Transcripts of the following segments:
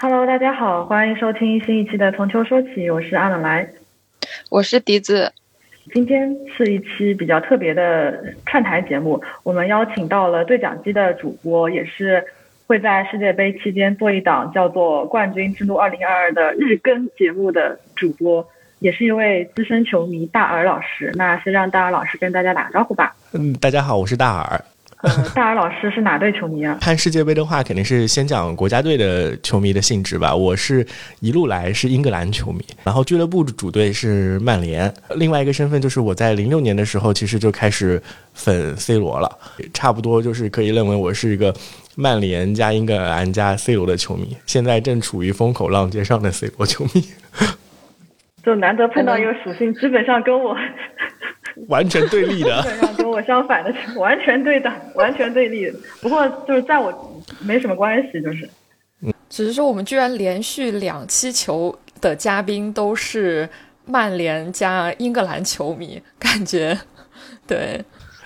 Hello，大家好，欢迎收听新一期的《从秋说起》，我是阿冷来，我是笛子。今天是一期比较特别的串台节目，我们邀请到了对讲机的主播，也是会在世界杯期间做一档叫做《冠军之路二零二二》的日更节目的主播，也是一位资深球迷大耳老师。那先让大耳老师跟大家打个招呼吧。嗯，大家好，我是大耳。嗯，大耳老师是哪队球迷啊？看世界杯的话，肯定是先讲国家队的球迷的性质吧。我是一路来是英格兰球迷，然后俱乐部主队是曼联。另外一个身份就是我在零六年的时候，其实就开始粉 C 罗了，差不多就是可以认为我是一个曼联加英格兰加 C 罗的球迷。现在正处于风口浪尖上的 C 罗球迷，就难得碰到一个属性，基本上跟我。完全对立的，基本上跟我相反的，完全对的，完全对立。不过就是在我没什么关系，就是，只是说我们居然连续两期球的嘉宾都是曼联加英格兰球迷，感觉对。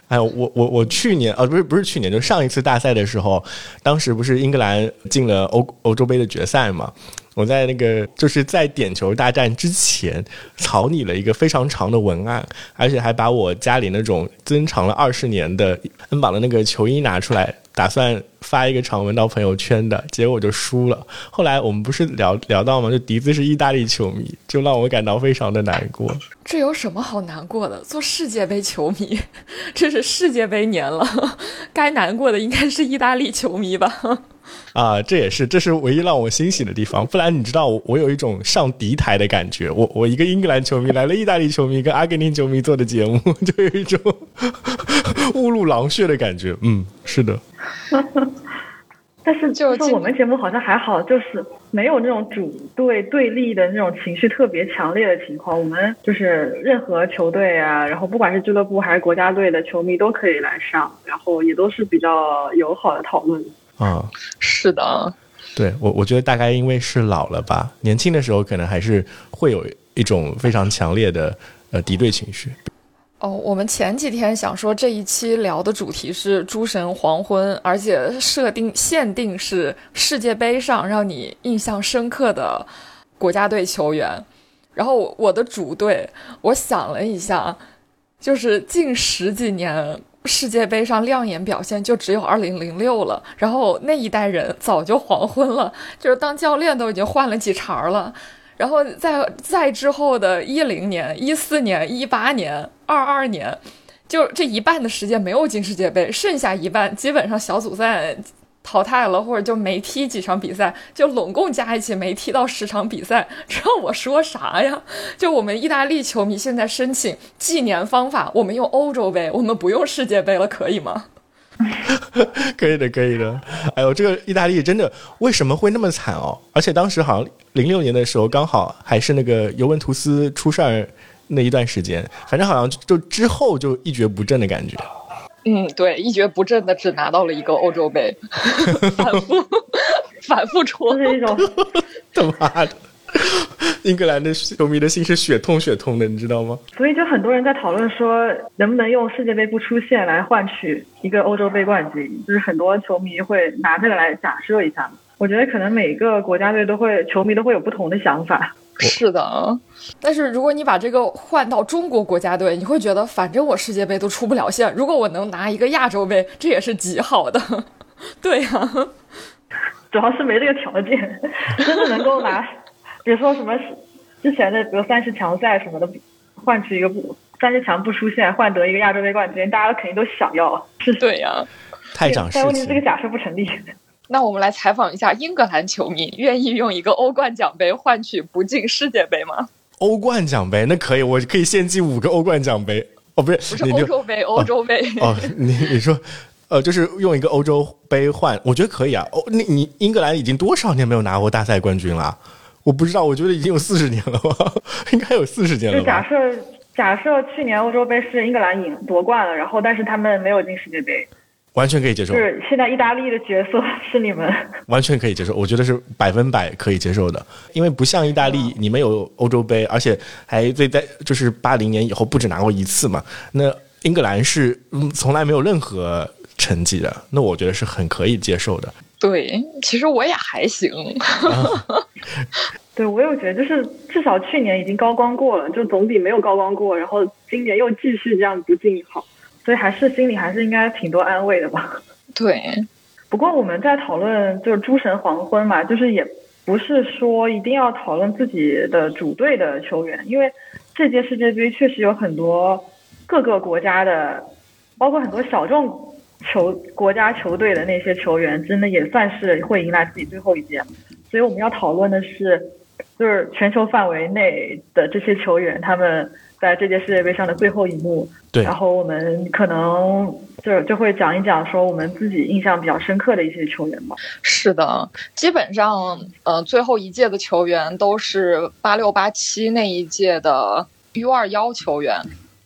哎，我我我去年啊，不是不是去年，就上一次大赛的时候，当时不是英格兰进了欧欧洲杯的决赛嘛？我在那个就是在点球大战之前草拟了一个非常长的文案，而且还把我家里那种珍藏了二十年的恩宝的那个球衣拿出来，打算发一个长文到朋友圈的，结果就输了。后来我们不是聊聊到吗？就笛子是意大利球迷，就让我感到非常的难过。这有什么好难过的？做世界杯球迷，这是世界杯年了，该难过的应该是意大利球迷吧。啊，这也是，这是唯一让我欣喜的地方。不然你知道，我我有一种上敌台的感觉。我我一个英格兰球迷来了意大利球迷跟阿根廷球迷做的节目，就有一种 误入狼穴的感觉。嗯，是的。但是就是我们节目好像还好，就是没有那种主队对立的那种情绪特别强烈的情况。我们就是任何球队啊，然后不管是俱乐部还是国家队的球迷都可以来上，然后也都是比较友好的讨论。啊，是的，对我我觉得大概因为是老了吧，年轻的时候可能还是会有一种非常强烈的呃敌对情绪。哦，我们前几天想说这一期聊的主题是诸神黄昏，而且设定限定是世界杯上让你印象深刻的国家队球员。然后我的主队，我想了一下，就是近十几年。世界杯上亮眼表现就只有二零零六了，然后那一代人早就黄昏了，就是当教练都已经换了几茬了，然后在在之后的一零年、一四年、一八年、二二年，就这一半的时间没有进世界杯，剩下一半基本上小组赛。淘汰了，或者就没踢几场比赛，就拢共加一起没踢到十场比赛，让我说啥呀？就我们意大利球迷现在申请纪年方法，我们用欧洲杯，我们不用世界杯了，可以吗？可以的，可以的。哎呦，这个意大利真的为什么会那么惨哦？而且当时好像零六年的时候，刚好还是那个尤文图斯出事儿那一段时间，反正好像就之后就一蹶不振的感觉。嗯，对，一蹶不振的只拿到了一个欧洲杯，反复反复戳那种，他妈的，英格兰的球迷的心是血痛血痛的，你知道吗？所以就很多人在讨论说，能不能用世界杯不出现来换取一个欧洲杯冠军？就是很多球迷会拿这个来假设一下。我觉得可能每个国家队都会，球迷都会有不同的想法。是的，但是如果你把这个换到中国国家队，你会觉得反正我世界杯都出不了线，如果我能拿一个亚洲杯，这也是极好的。对呀，主要是没这个条件，真的能够拿，比如说什么之前的，比如三十强赛什么的，换取一个不三十强不出现，换得一个亚洲杯冠军，大家肯定都想要。是对呀，太长时但问题这个假设不成立。那我们来采访一下英格兰球迷，愿意用一个欧冠奖杯换取不进世界杯吗？欧冠奖杯那可以，我可以献祭五个欧冠奖杯。哦，不是，不是欧洲杯，欧洲杯。哦，你你说，呃，就是用一个欧洲杯换，我觉得可以啊。哦，你你英格兰已经多少年没有拿过大赛冠军了？我不知道，我觉得已经有四十年了吧，应该有四十年了。就假设假设去年欧洲杯是英格兰赢夺冠了，然后但是他们没有进世界杯。完全可以接受，是现在意大利的角色 是你们，完全可以接受，我觉得是百分百可以接受的，因为不像意大利，你们有欧洲杯，而且还最在就是八零年以后不止拿过一次嘛，那英格兰是从来没有任何成绩的，那我觉得是很可以接受的。对，其实我也还行。对，我有觉得就是至少去年已经高光过了，就总比没有高光过，然后今年又继续这样不进好，所以还是心里还是应该挺多安慰的吧。对，不过我们在讨论就是诸神黄昏嘛，就是也不是说一定要讨论自己的主队的球员，因为这届世界杯确实有很多各个国家的，包括很多小众球国家球队的那些球员，真的也算是会迎来自己最后一届，所以我们要讨论的是。就是全球范围内的这些球员，他们在这届世界杯上的最后一幕。对。然后我们可能就就会讲一讲，说我们自己印象比较深刻的一些球员吧。是的，基本上，呃，最后一届的球员都是八六八七那一届的 U 二幺球员。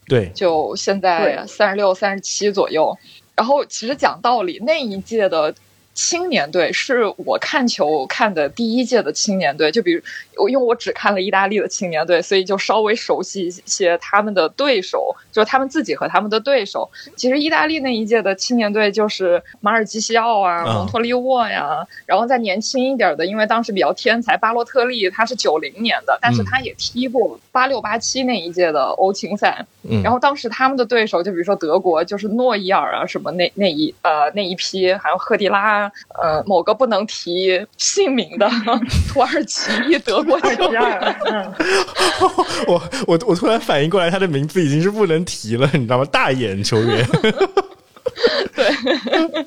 对。就现在三十六、三十七左右。然后，其实讲道理，那一届的。青年队是我看球看的第一届的青年队，就比如我，因为我只看了意大利的青年队，所以就稍微熟悉一些他们的对手，就是他们自己和他们的对手。其实意大利那一届的青年队就是马尔基西奥啊、蒙托利沃呀，然后再年轻一点的，因为当时比较天才，巴洛特利他是九零年的，但是他也踢过八六八七那一届的欧青赛。然后当时他们的对手就比如说德国，就是诺伊尔啊什么那那一呃那一批，还有赫迪拉。呃，某个不能提姓名的 土耳其德国 球员，我我我突然反应过来，他的名字已经是不能提了，你知道吗？大眼球员，对，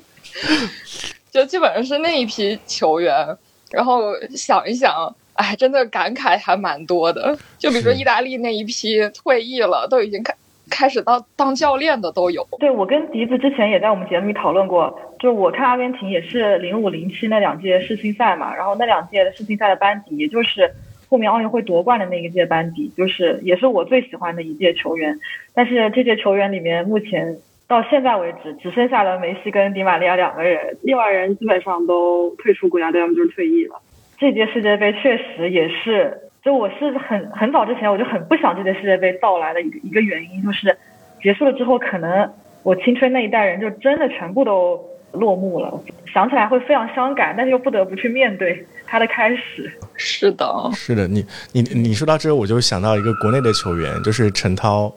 就基本上是那一批球员。然后想一想，哎，真的感慨还蛮多的。就比如说意大利那一批退役了，都已经开。开始当当教练的都有。对，我跟笛子之前也在我们节目里讨论过，就我看阿根廷也是零五零七那两届世青赛嘛，然后那两届的世青赛的班底，也就是后面奥运会夺冠的那一届班底，就是也是我最喜欢的一届球员。但是这届球员里面，目前到现在为止，只剩下了梅西跟迪玛利亚两个人，另外人基本上都退出国家队，要么就是退役了。这届世界杯确实也是。就我是很很早之前我就很不想这届世界杯到来的一个一个原因，就是结束了之后，可能我青春那一代人就真的全部都落幕了。想起来会非常伤感，但是又不得不去面对它的开始。是的，是的，你你你说到这，我就想到一个国内的球员，就是陈涛。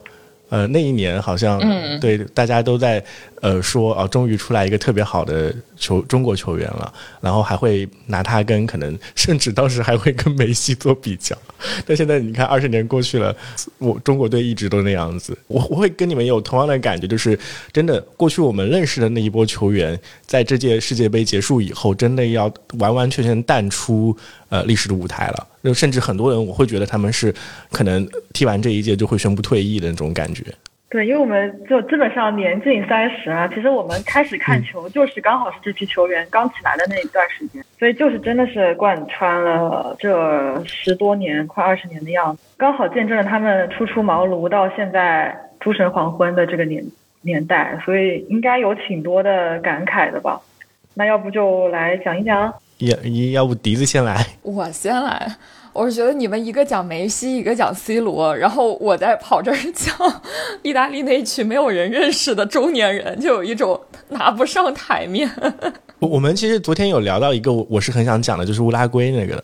呃，那一年好像对大家都在呃说啊，终于出来一个特别好的球中国球员了，然后还会拿他跟可能甚至当时还会跟梅西做比较。但现在你看，二十年过去了，我中国队一直都那样子。我我会跟你们有同样的感觉，就是真的过去我们认识的那一波球员，在这届世界杯结束以后，真的要完完全全淡出呃历史的舞台了。就甚至很多人，我会觉得他们是可能踢完这一届就会宣布退役的那种感觉。对，因为我们就基本上年近三十啊，其实我们开始看球就是刚好是这批球员刚起来的那一段时间，所以就是真的是贯穿了这十多年、快二十年的样子，刚好见证了他们初出茅庐到现在诸神黄昏的这个年年代，所以应该有挺多的感慨的吧？那要不就来讲一讲。要要不笛子先来，我先来。我是觉得你们一个讲梅西，一个讲 C 罗，然后我在跑这儿讲意大利那一群没有人认识的中年人，就有一种拿不上台面。我我们其实昨天有聊到一个，我我是很想讲的，就是乌拉圭那个的。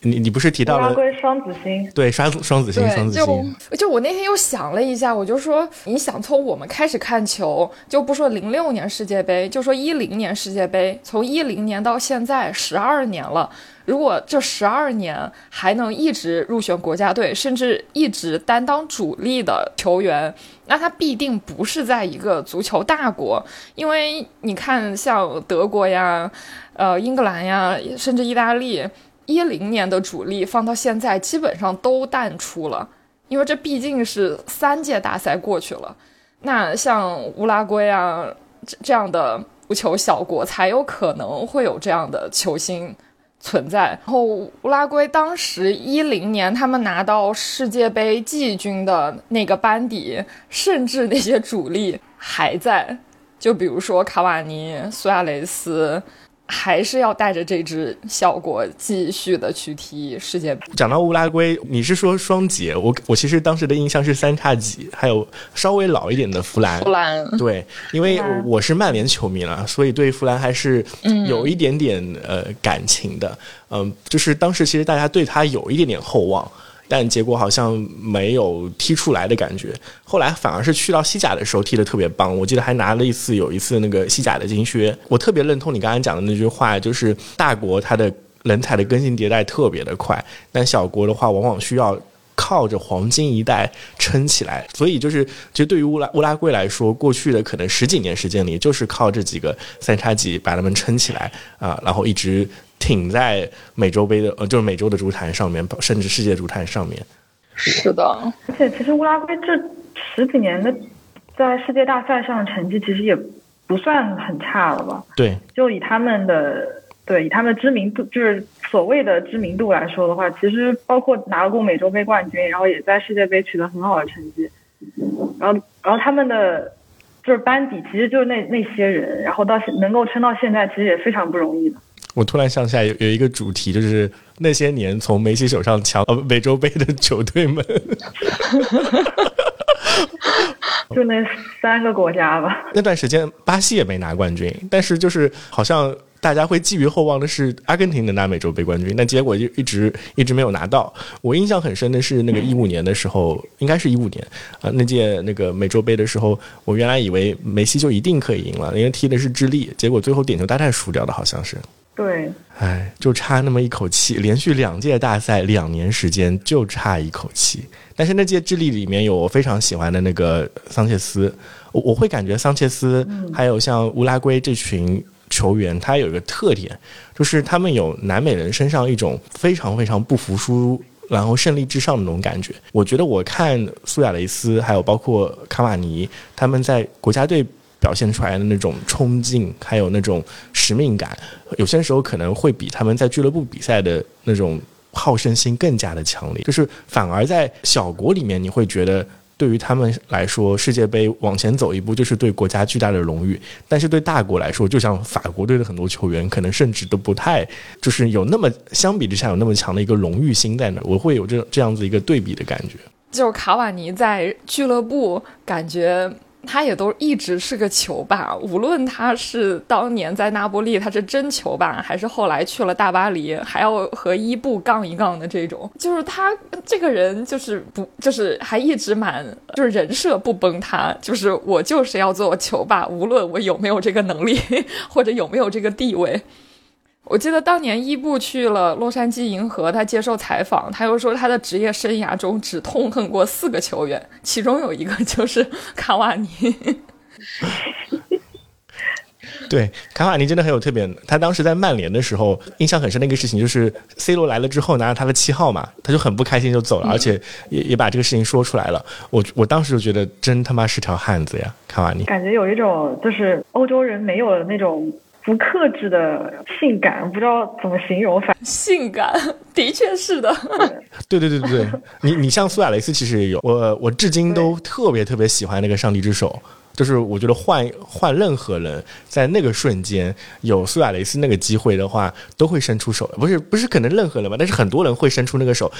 你你不是提到了乌拉圭双子星？对，双双子星，双子星。就就我那天又想了一下，我就说，你想从我们开始看球，就不说零六年世界杯，就说一零年世界杯，从一零年到现在十二年了。如果这十二年还能一直入选国家队，甚至一直担当主力的球员，那他必定不是在一个足球大国，因为你看，像德国呀，呃，英格兰呀，甚至意大利。一零年的主力放到现在，基本上都淡出了，因为这毕竟是三届大赛过去了。那像乌拉圭啊这这样的足球小国，才有可能会有这样的球星存在。然后乌拉圭当时一零年他们拿到世界杯季军的那个班底，甚至那些主力还在，就比如说卡瓦尼、苏亚雷斯。还是要带着这支效果继续的去踢世界杯。讲到乌拉圭，你是说双节？我我其实当时的印象是三叉戟，还有稍微老一点的弗兰。弗兰对，因为我是曼联球迷了，所以对弗兰还是有一点点呃感情的。嗯，就是当时其实大家对他有一点点厚望。但结果好像没有踢出来的感觉，后来反而是去到西甲的时候踢得特别棒，我记得还拿了一次有一次那个西甲的金靴。我特别认同你刚才讲的那句话，就是大国它的人才的更新迭代特别的快，但小国的话往往需要靠着黄金一代撑起来。所以就是，其实对于乌拉乌拉圭来说，过去的可能十几年时间里，就是靠这几个三叉戟把他们撑起来啊，然后一直。挺在美洲杯的呃，就是美洲的足坛上面，甚至世界足坛上面。是的，而且其实乌拉圭这十几年的在世界大赛上的成绩，其实也不算很差了吧？对，就以他们的对以他们的知名度，就是所谓的知名度来说的话，其实包括拿过美洲杯冠军，然后也在世界杯取得很好的成绩。然后，然后他们的就是班底，其实就是那那些人，然后到现能够撑到现在，其实也非常不容易的。我突然想起来有有一个主题，就是那些年从梅西手上抢呃美洲杯的球队们，就那三个国家吧。那段时间巴西也没拿冠军，但是就是好像大家会寄予厚望的是阿根廷能拿美洲杯冠军，但结果就一直一直没有拿到。我印象很深的是那个一五年的时候，应该是一五年啊，那届那个美洲杯的时候，我原来以为梅西就一定可以赢了，因为踢的是智利，结果最后点球大战输掉的，好像是。对，哎，就差那么一口气，连续两届大赛两年时间就差一口气。但是那届智利里面有我非常喜欢的那个桑切斯，我我会感觉桑切斯还有像乌拉圭这群球员，他有一个特点，就是他们有南美人身上一种非常非常不服输，然后胜利至上的那种感觉。我觉得我看苏亚雷斯，还有包括卡瓦尼，他们在国家队。表现出来的那种冲劲，还有那种使命感，有些时候可能会比他们在俱乐部比赛的那种好胜心更加的强烈。就是反而在小国里面，你会觉得对于他们来说，世界杯往前走一步就是对国家巨大的荣誉；但是对大国来说，就像法国队的很多球员，可能甚至都不太就是有那么相比之下有那么强的一个荣誉心在那。我会有这这样子一个对比的感觉。就是卡瓦尼在俱乐部感觉。他也都一直是个球霸，无论他是当年在那不利他是真球霸，还是后来去了大巴黎还要和伊布杠一杠的这种，就是他这个人就是不就是还一直蛮就是人设不崩塌，就是我就是要做球霸，无论我有没有这个能力 或者有没有这个地位。我记得当年伊布去了洛杉矶银河，他接受采访，他又说他的职业生涯中只痛恨过四个球员，其中有一个就是卡瓦尼。对，卡瓦尼真的很有特点。他当时在曼联的时候，印象很深的一个事情就是 C 罗来了之后拿着他的七号嘛，他就很不开心就走了，而且也也把这个事情说出来了。我我当时就觉得真他妈是条汉子呀，卡瓦尼。感觉有一种就是欧洲人没有的那种。不克制的性感，不知道怎么形容，反性感的确是的。对对对对对，你你像苏亚雷斯其实也有，我我至今都特别特别喜欢那个上帝之手。就是我觉得换换任何人，在那个瞬间有苏亚雷斯那个机会的话，都会伸出手。不是不是，可能任何人吧，但是很多人会伸出那个手。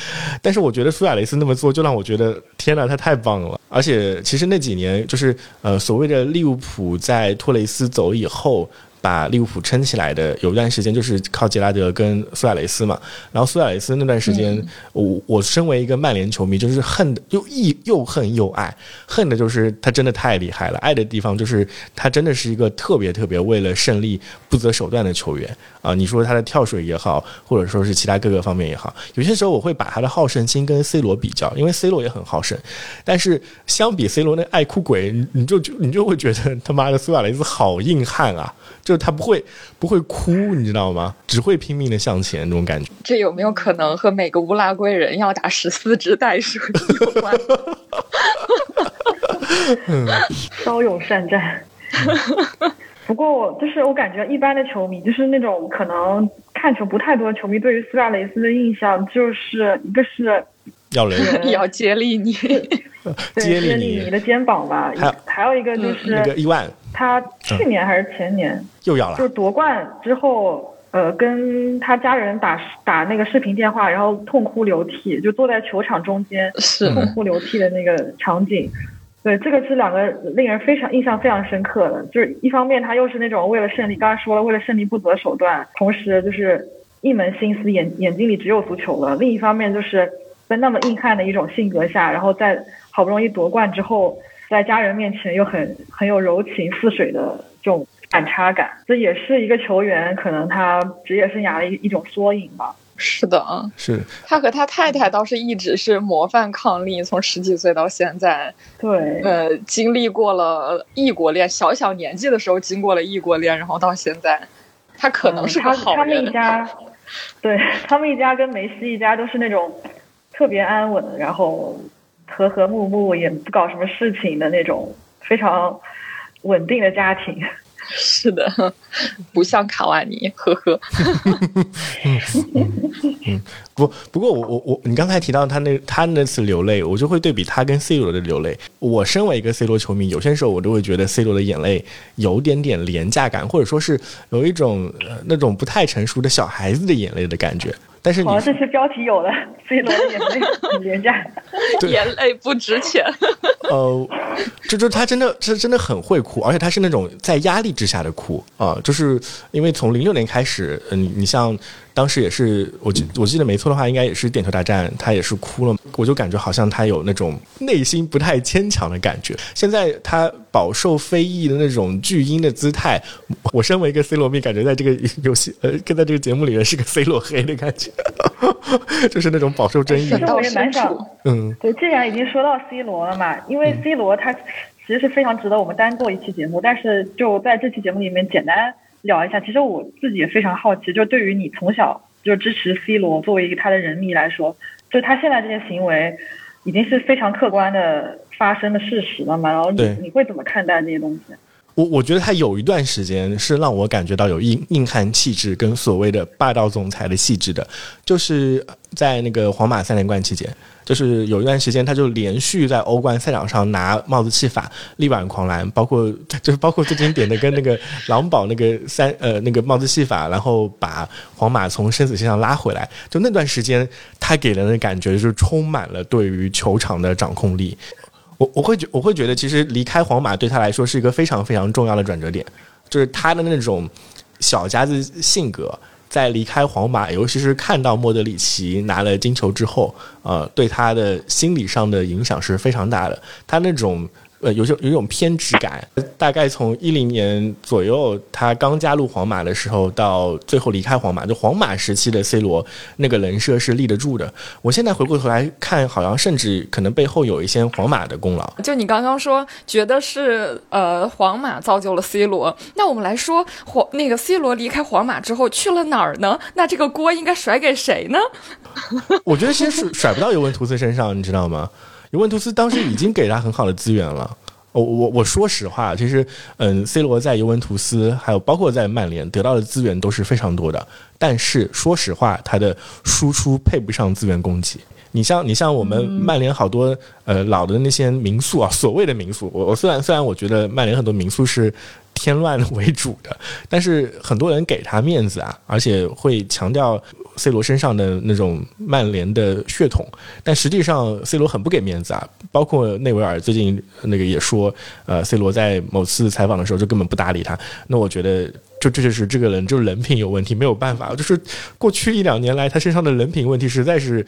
但是我觉得苏亚雷斯那么做，就让我觉得天呐，他太棒了。而且其实那几年，就是呃所谓的利物浦在托雷斯走以后。把利物浦撑起来的有一段时间就是靠杰拉德跟苏亚雷斯嘛，然后苏亚雷斯那段时间，我我身为一个曼联球迷，就是恨的又又又恨又爱，恨的就是他真的太厉害了，爱的地方就是他真的是一个特别特别为了胜利不择手段的球员啊！你说他的跳水也好，或者说是其他各个方面也好，有些时候我会把他的好胜心跟 C 罗比较，因为 C 罗也很好胜，但是相比 C 罗那爱哭鬼，你就你就会觉得他妈的苏亚雷斯好硬汉啊！就他不会不会哭，你知道吗？只会拼命的向前，那种感觉。这有没有可能和每个乌拉圭人要打十四只袋鼠有关？骁勇善战。不过我就是我感觉一般的球迷，就是那种可能看球不太多的球迷，对于苏亚雷斯的印象就是一个是要人。要 接力你，接力你。的肩膀吧。还还有一个就是那个伊万，他去年还是前年又要了，就是夺冠之后，呃，跟他家人打打那个视频电话，然后痛哭流涕，就坐在球场中间是。痛哭流涕的那个场景。对，这个是两个令人非常印象非常深刻的，就是一方面他又是那种为了胜利，刚才说了为了胜利不择手段，同时就是一门心思眼眼睛里只有足球了。另一方面就是在那么硬汉的一种性格下，然后在好不容易夺冠之后，在家人面前又很很有柔情似水的这种反差感，这也是一个球员可能他职业生涯的一一种缩影吧。是的啊，是他和他太太倒是一直是模范伉俪，从十几岁到现在，对，呃，经历过了异国恋，小小年纪的时候经过了异国恋，然后到现在，他可能是个好人。他们一家，对他们一家跟梅西一家都是那种特别安稳，然后和和睦睦，也不搞什么事情的那种非常稳定的家庭。是的，不像卡瓦尼，呵呵。嗯，不，不过我我我，你刚才提到他那他那次流泪，我就会对比他跟 C 罗的流泪。我身为一个 C 罗球迷，有些时候我都会觉得 C 罗的眼泪有点点廉价感，或者说是有一种那种不太成熟的小孩子的眼泪的感觉。但是，哦，这些标题有了，C 罗的眼泪很廉价，眼泪不值钱。呃，就就他真的，他真的很会哭，而且他是那种在压力之下的哭啊，就是因为从零六年开始，嗯，你像。当时也是我记我记得没错的话，应该也是点球大战，他也是哭了。我就感觉好像他有那种内心不太坚强的感觉。现在他饱受非议的那种巨婴的姿态，我身为一个 C 罗迷，感觉在这个游戏呃，跟在这个节目里面是个 C 罗黑的感觉，就是那种饱受争议。其实我也蛮想，嗯，对，既然已经说到 C 罗了嘛，因为 C 罗他其实是非常值得我们单做一期节目，但是就在这期节目里面简单。聊一下，其实我自己也非常好奇，就对于你从小就支持 C 罗作为一个他的人迷来说，就他现在这些行为，已经是非常客观的发生的事实了嘛？然后你你会怎么看待这些东西？我我觉得他有一段时间是让我感觉到有硬硬汉气质跟所谓的霸道总裁的气质的，就是在那个皇马三连冠期间。就是有一段时间，他就连续在欧冠赛场上拿帽子戏法、力挽狂澜，包括 就是包括最经典的跟那个 狼堡那个三呃那个帽子戏法，然后把皇马从生死线上拉回来。就那段时间，他给人的感觉就是充满了对于球场的掌控力。我我会觉我会觉得，其实离开皇马对他来说是一个非常非常重要的转折点，就是他的那种小家子性格。在离开皇马，尤其是看到莫德里奇拿了金球之后，呃，对他的心理上的影响是非常大的。他那种。呃，有种有一种偏执感，大概从一零年左右，他刚加入皇马的时候，到最后离开皇马，就皇马时期的 C 罗那个人设是立得住的。我现在回过头来看，好像甚至可能背后有一些皇马的功劳。就你刚刚说，觉得是呃皇马造就了 C 罗，那我们来说，皇那个 C 罗离开皇马之后去了哪儿呢？那这个锅应该甩给谁呢？我觉得先甩甩不到尤文图斯身上，你知道吗？尤文图斯当时已经给他很好的资源了。我我我说实话，其实嗯，C 罗在尤文图斯，还有包括在曼联得到的资源都是非常多的。但是说实话，他的输出配不上资源供给。你像你像我们曼联好多呃老的那些民宿啊，所谓的民宿，我我虽然虽然我觉得曼联很多民宿是。添乱为主的，但是很多人给他面子啊，而且会强调 C 罗身上的那种曼联的血统，但实际上 C 罗很不给面子啊。包括内维尔最近那个也说，呃，C 罗在某次采访的时候就根本不搭理他。那我觉得，就这就是这个人就是人品有问题，没有办法。就是过去一两年来，他身上的人品问题实在是。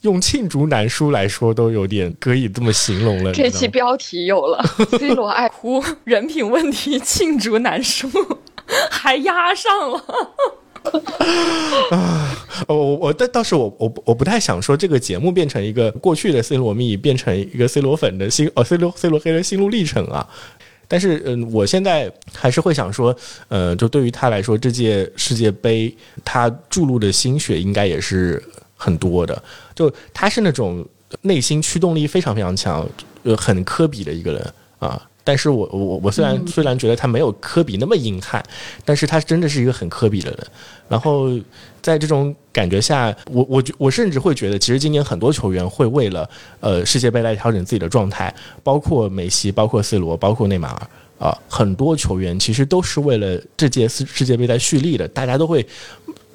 用罄竹难书来说都有点可以这么形容了。这期标题有了，C 罗爱哭，人品问题罄竹难书，还压上了。啊，我我但倒是我我我不太想说这个节目变成一个过去的 C 罗蜜，变成一个 C 罗粉的心哦 C 罗 C 罗黑的心路历程啊。但是嗯，我现在还是会想说，呃，就对于他来说，这届世界杯他注入的心血应该也是。很多的，就他是那种内心驱动力非常非常强，呃，很科比的一个人啊。但是我我我虽然、嗯虽然觉得他没有科比那么硬汉，但是他真的是一个很科比的人。然后在这种感觉下，我我觉我甚至会觉得，其实今年很多球员会为了呃世界杯来调整自己的状态，包括梅西，包括 C 罗，包括内马尔。啊、很多球员其实都是为了这届世世界杯在蓄力的，大家都会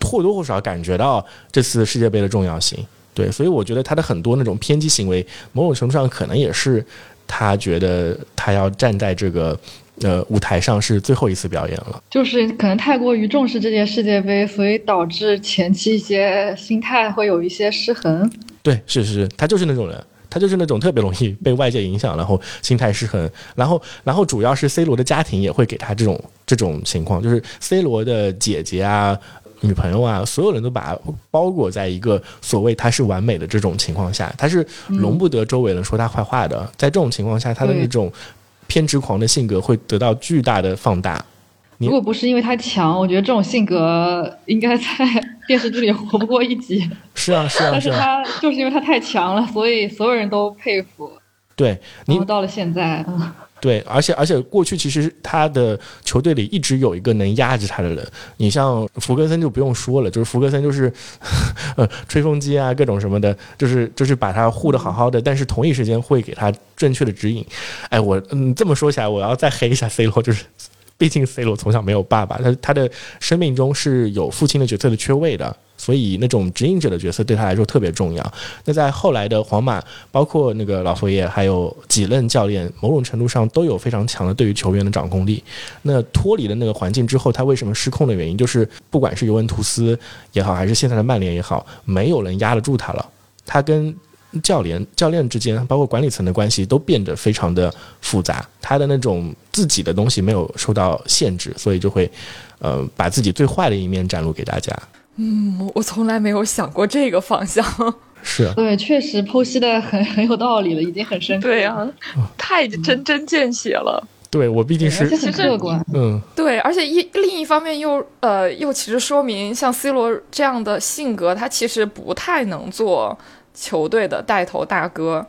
或多或少感觉到这次世界杯的重要性。对，所以我觉得他的很多那种偏激行为，某种程度上可能也是他觉得他要站在这个呃舞台上是最后一次表演了。就是可能太过于重视这届世界杯，所以导致前期一些心态会有一些失衡。对，是是是，他就是那种人。他就是那种特别容易被外界影响，然后心态失衡，然后然后主要是 C 罗的家庭也会给他这种这种情况，就是 C 罗的姐姐啊、女朋友啊，所有人都把他包裹在一个所谓他是完美的这种情况下，他是容不得周围人说他坏话的。在这种情况下，他的那种偏执狂的性格会得到巨大的放大。如果不是因为他强，我觉得这种性格应该在电视剧里活不过一集。是啊，是啊，但是他就是因为他太强了，所以所有人都佩服。对你到了现在，嗯对，而且而且过去其实他的球队里一直有一个能压制他的人，你像弗格森就不用说了，就是弗格森就是呃吹风机啊各种什么的，就是就是把他护得好好的，但是同一时间会给他正确的指引。哎，我嗯这么说起来，我要再黑一下 C 罗，就是。毕竟 C 罗从小没有爸爸，他他的生命中是有父亲的角色的缺位的，所以那种指引者的角色对他来说特别重要。那在后来的皇马，包括那个老佛爷，还有几任教练，某种程度上都有非常强的对于球员的掌控力。那脱离了那个环境之后，他为什么失控的原因，就是不管是尤文图斯也好，还是现在的曼联也好，没有人压得住他了。他跟教练、教练之间，包括管理层的关系，都变得非常的复杂。他的那种自己的东西没有受到限制，所以就会，呃，把自己最坏的一面展露给大家。嗯，我从来没有想过这个方向。是啊，对，确实剖析的很很有道理了，已经很深刻。对呀、太针针见血了。对我毕竟是很客观。嗯，对，而且一另一方面又呃又其实说明，像 C 罗这样的性格，他其实不太能做球队的带头大哥，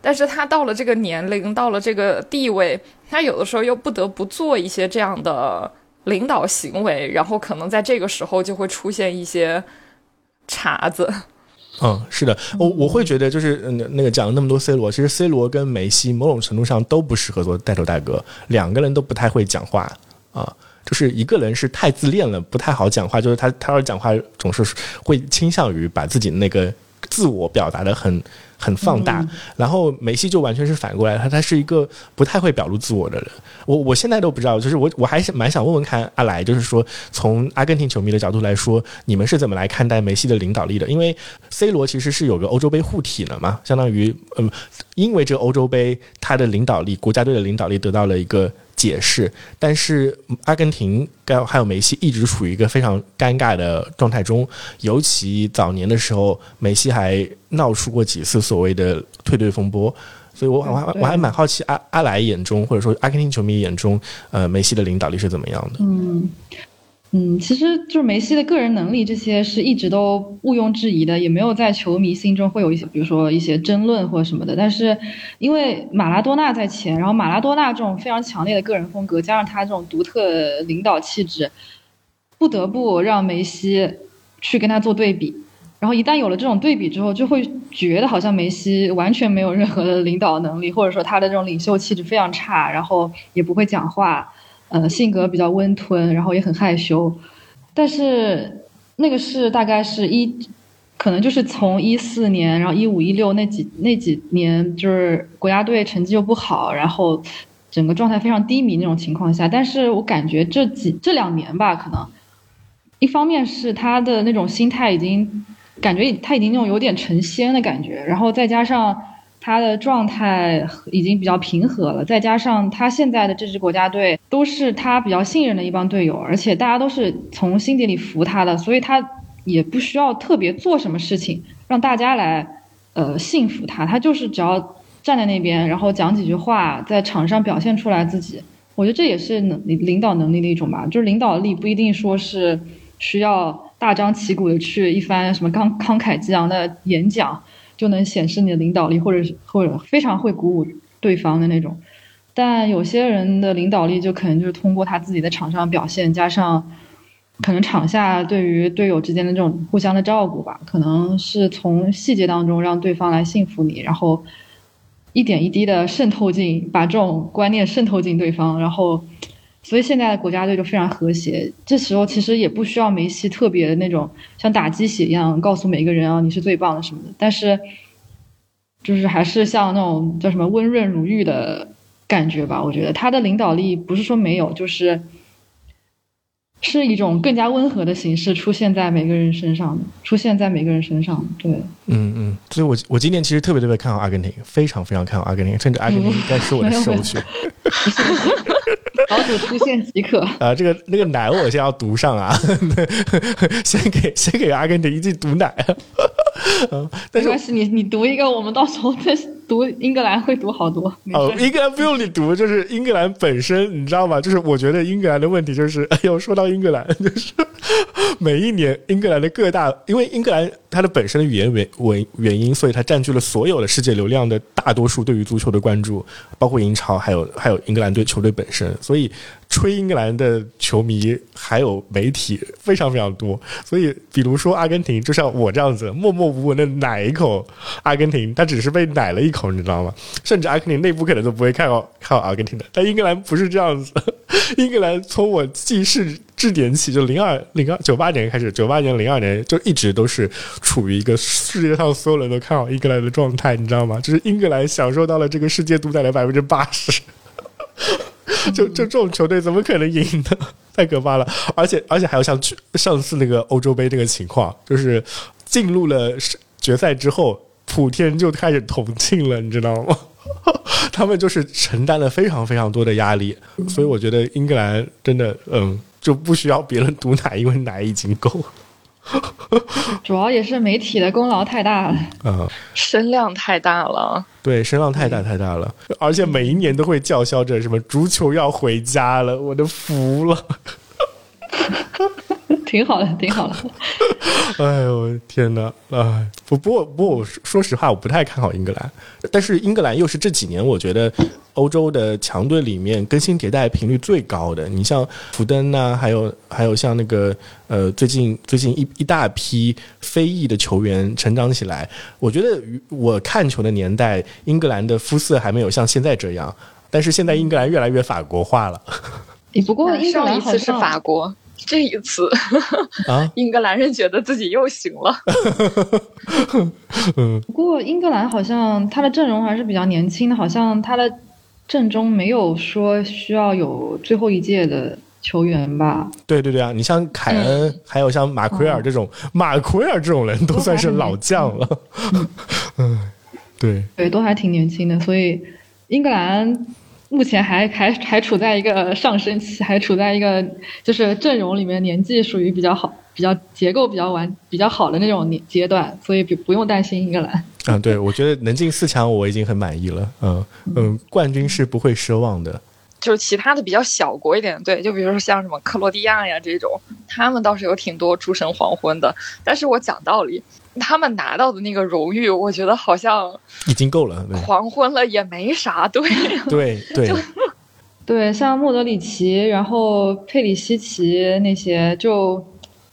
但是他到了这个年龄，到了这个地位，他有的时候又不得不做一些这样的领导行为，然后可能在这个时候就会出现一些茬子。嗯，是的，我我会觉得就是嗯那个讲了那么多 C 罗，其实 C 罗跟梅西某种程度上都不适合做带头大哥，两个人都不太会讲话啊。就是一个人是太自恋了，不太好讲话，就是他他要讲话总是会倾向于把自己那个自我表达的很很放大，然后梅西就完全是反过来，他他是一个不太会表露自我的人。我我现在都不知道，就是我我还是蛮想问问看阿莱，就是说从阿根廷球迷的角度来说，你们是怎么来看待梅西的领导力的？因为 C 罗其实是有个欧洲杯护体了嘛，相当于嗯，因为这个欧洲杯他的领导力，国家队的领导力得到了一个解释，但是阿根廷跟还有梅西一直处于一个非常尴尬的状态中，尤其早年的时候，梅西还闹出过几次所谓的退队风波。所以我我还我还蛮好奇阿阿莱眼中，或者说阿根廷球迷眼中，呃，梅西的领导力是怎么样的？嗯嗯，其实就是梅西的个人能力，这些是一直都毋庸置疑的，也没有在球迷心中会有一些，比如说一些争论或者什么的。但是因为马拉多纳在前，然后马拉多纳这种非常强烈的个人风格，加上他这种独特领导气质，不得不让梅西去跟他做对比。然后一旦有了这种对比之后，就会觉得好像梅西完全没有任何的领导能力，或者说他的这种领袖气质非常差，然后也不会讲话，呃，性格比较温吞，然后也很害羞。但是那个是大概是一，可能就是从一四年，然后一五一六那几那几年，就是国家队成绩又不好，然后整个状态非常低迷那种情况下。但是我感觉这几这两年吧，可能一方面是他的那种心态已经。感觉他已经那种有点成仙的感觉，然后再加上他的状态已经比较平和了，再加上他现在的这支国家队都是他比较信任的一帮队友，而且大家都是从心底里服他的，所以他也不需要特别做什么事情让大家来呃信服他，他就是只要站在那边，然后讲几句话，在场上表现出来自己，我觉得这也是能领导能力的一种吧，就是领导力不一定说是需要。大张旗鼓的去一番什么慷慷慨激昂的演讲，就能显示你的领导力，或者是或者非常会鼓舞对方的那种。但有些人的领导力就可能就是通过他自己的场上表现，加上可能场下对于队友之间的这种互相的照顾吧，可能是从细节当中让对方来信服你，然后一点一滴的渗透进，把这种观念渗透进对方，然后，所以现在的国家队就非常和谐。这时候其实也不需要梅西特别的那种像打鸡血一样告诉每一个人啊你是最棒的什么的，但是就是还是像那种叫什么温润如玉的。感觉吧，我觉得他的领导力不是说没有，就是是一种更加温和的形式出现在每个人身上，出现在每个人身上。对，嗯嗯，所以我我今年其实特别特别看好阿根廷，非常非常看好阿根廷，甚至阿根廷应该是我的首选。好主出现即可啊！这个那个奶我先要读上啊，先给先给阿根廷一剂毒奶。没关系，你你读一个，我们到时候再读英格兰会读好多。哦，英格兰不用你读，就是英格兰本身，你知道吗？就是我觉得英格兰的问题就是，哎呦，说到英格兰，就是每一年英格兰的各大，因为英格兰它的本身的语言原原原因，所以它占据了所有的世界流量的大多数对于足球的关注，包括英超，还有还有英格兰队球队本身，所以。吹英格兰的球迷还有媒体非常非常多，所以比如说阿根廷，就像我这样子默默无闻的奶一口阿根廷，他只是被奶了一口，你知道吗？甚至阿根廷内部可能都不会看好看好阿根廷的。但 英格兰不是这样子，英格兰从我记事之点起，就零二零二九八年开始，九八年零二年就一直都是处于一个世界上所有人都看好英格兰的状态，你知道吗？就是英格兰享受到了这个世界独裁的百分之八十。就就这种球队怎么可能赢呢？太可怕了！而且而且还有像上次那个欧洲杯那个情况，就是进入了决赛之后，普天就开始同庆了，你知道吗？他们就是承担了非常非常多的压力，所以我觉得英格兰真的嗯就不需要别人毒奶，因为奶已经够。主要也是媒体的功劳太大了，嗯，声量太大了，对，声浪太大太大了，而且每一年都会叫嚣着什么足球要回家了，我都服了。挺好的，挺好的。哎呦天哪！哎，不不过不过，说实话，我不太看好英格兰。但是英格兰又是这几年我觉得欧洲的强队里面更新迭代频率最高的。你像福登呐，还有还有像那个呃，最近最近一一大批非裔的球员成长起来。我觉得我看球的年代，英格兰的肤色还没有像现在这样。但是现在英格兰越来越法国化了。不过英格兰一次是法国。这 一次，啊，英格兰人觉得自己又行了。不过英格兰好像他的阵容还是比较年轻的，好像他的阵中没有说需要有最后一届的球员吧？对对对啊，你像凯恩，还有像马奎尔这种，马奎尔这种人都算是老将了。嗯，对对，都还挺年轻的，所以英格兰。目前还 还还处在一个上升期，还处在一个就是阵容里面年纪属于比较好、比较结构比较完、比较好的那种年阶段，所以不不用担心英格兰。嗯，对，我觉得能进四强我已经很满意了。嗯嗯，冠军是不会奢望的。就是其他的比较小国一点，对，就比如说像什么克罗地亚呀这种，他们倒是有挺多诸神黄昏的。但是我讲道理。他们拿到的那个荣誉，我觉得好像已经够了。黄昏了也没啥，对 对对，对，像莫德里奇，然后佩里西奇那些，就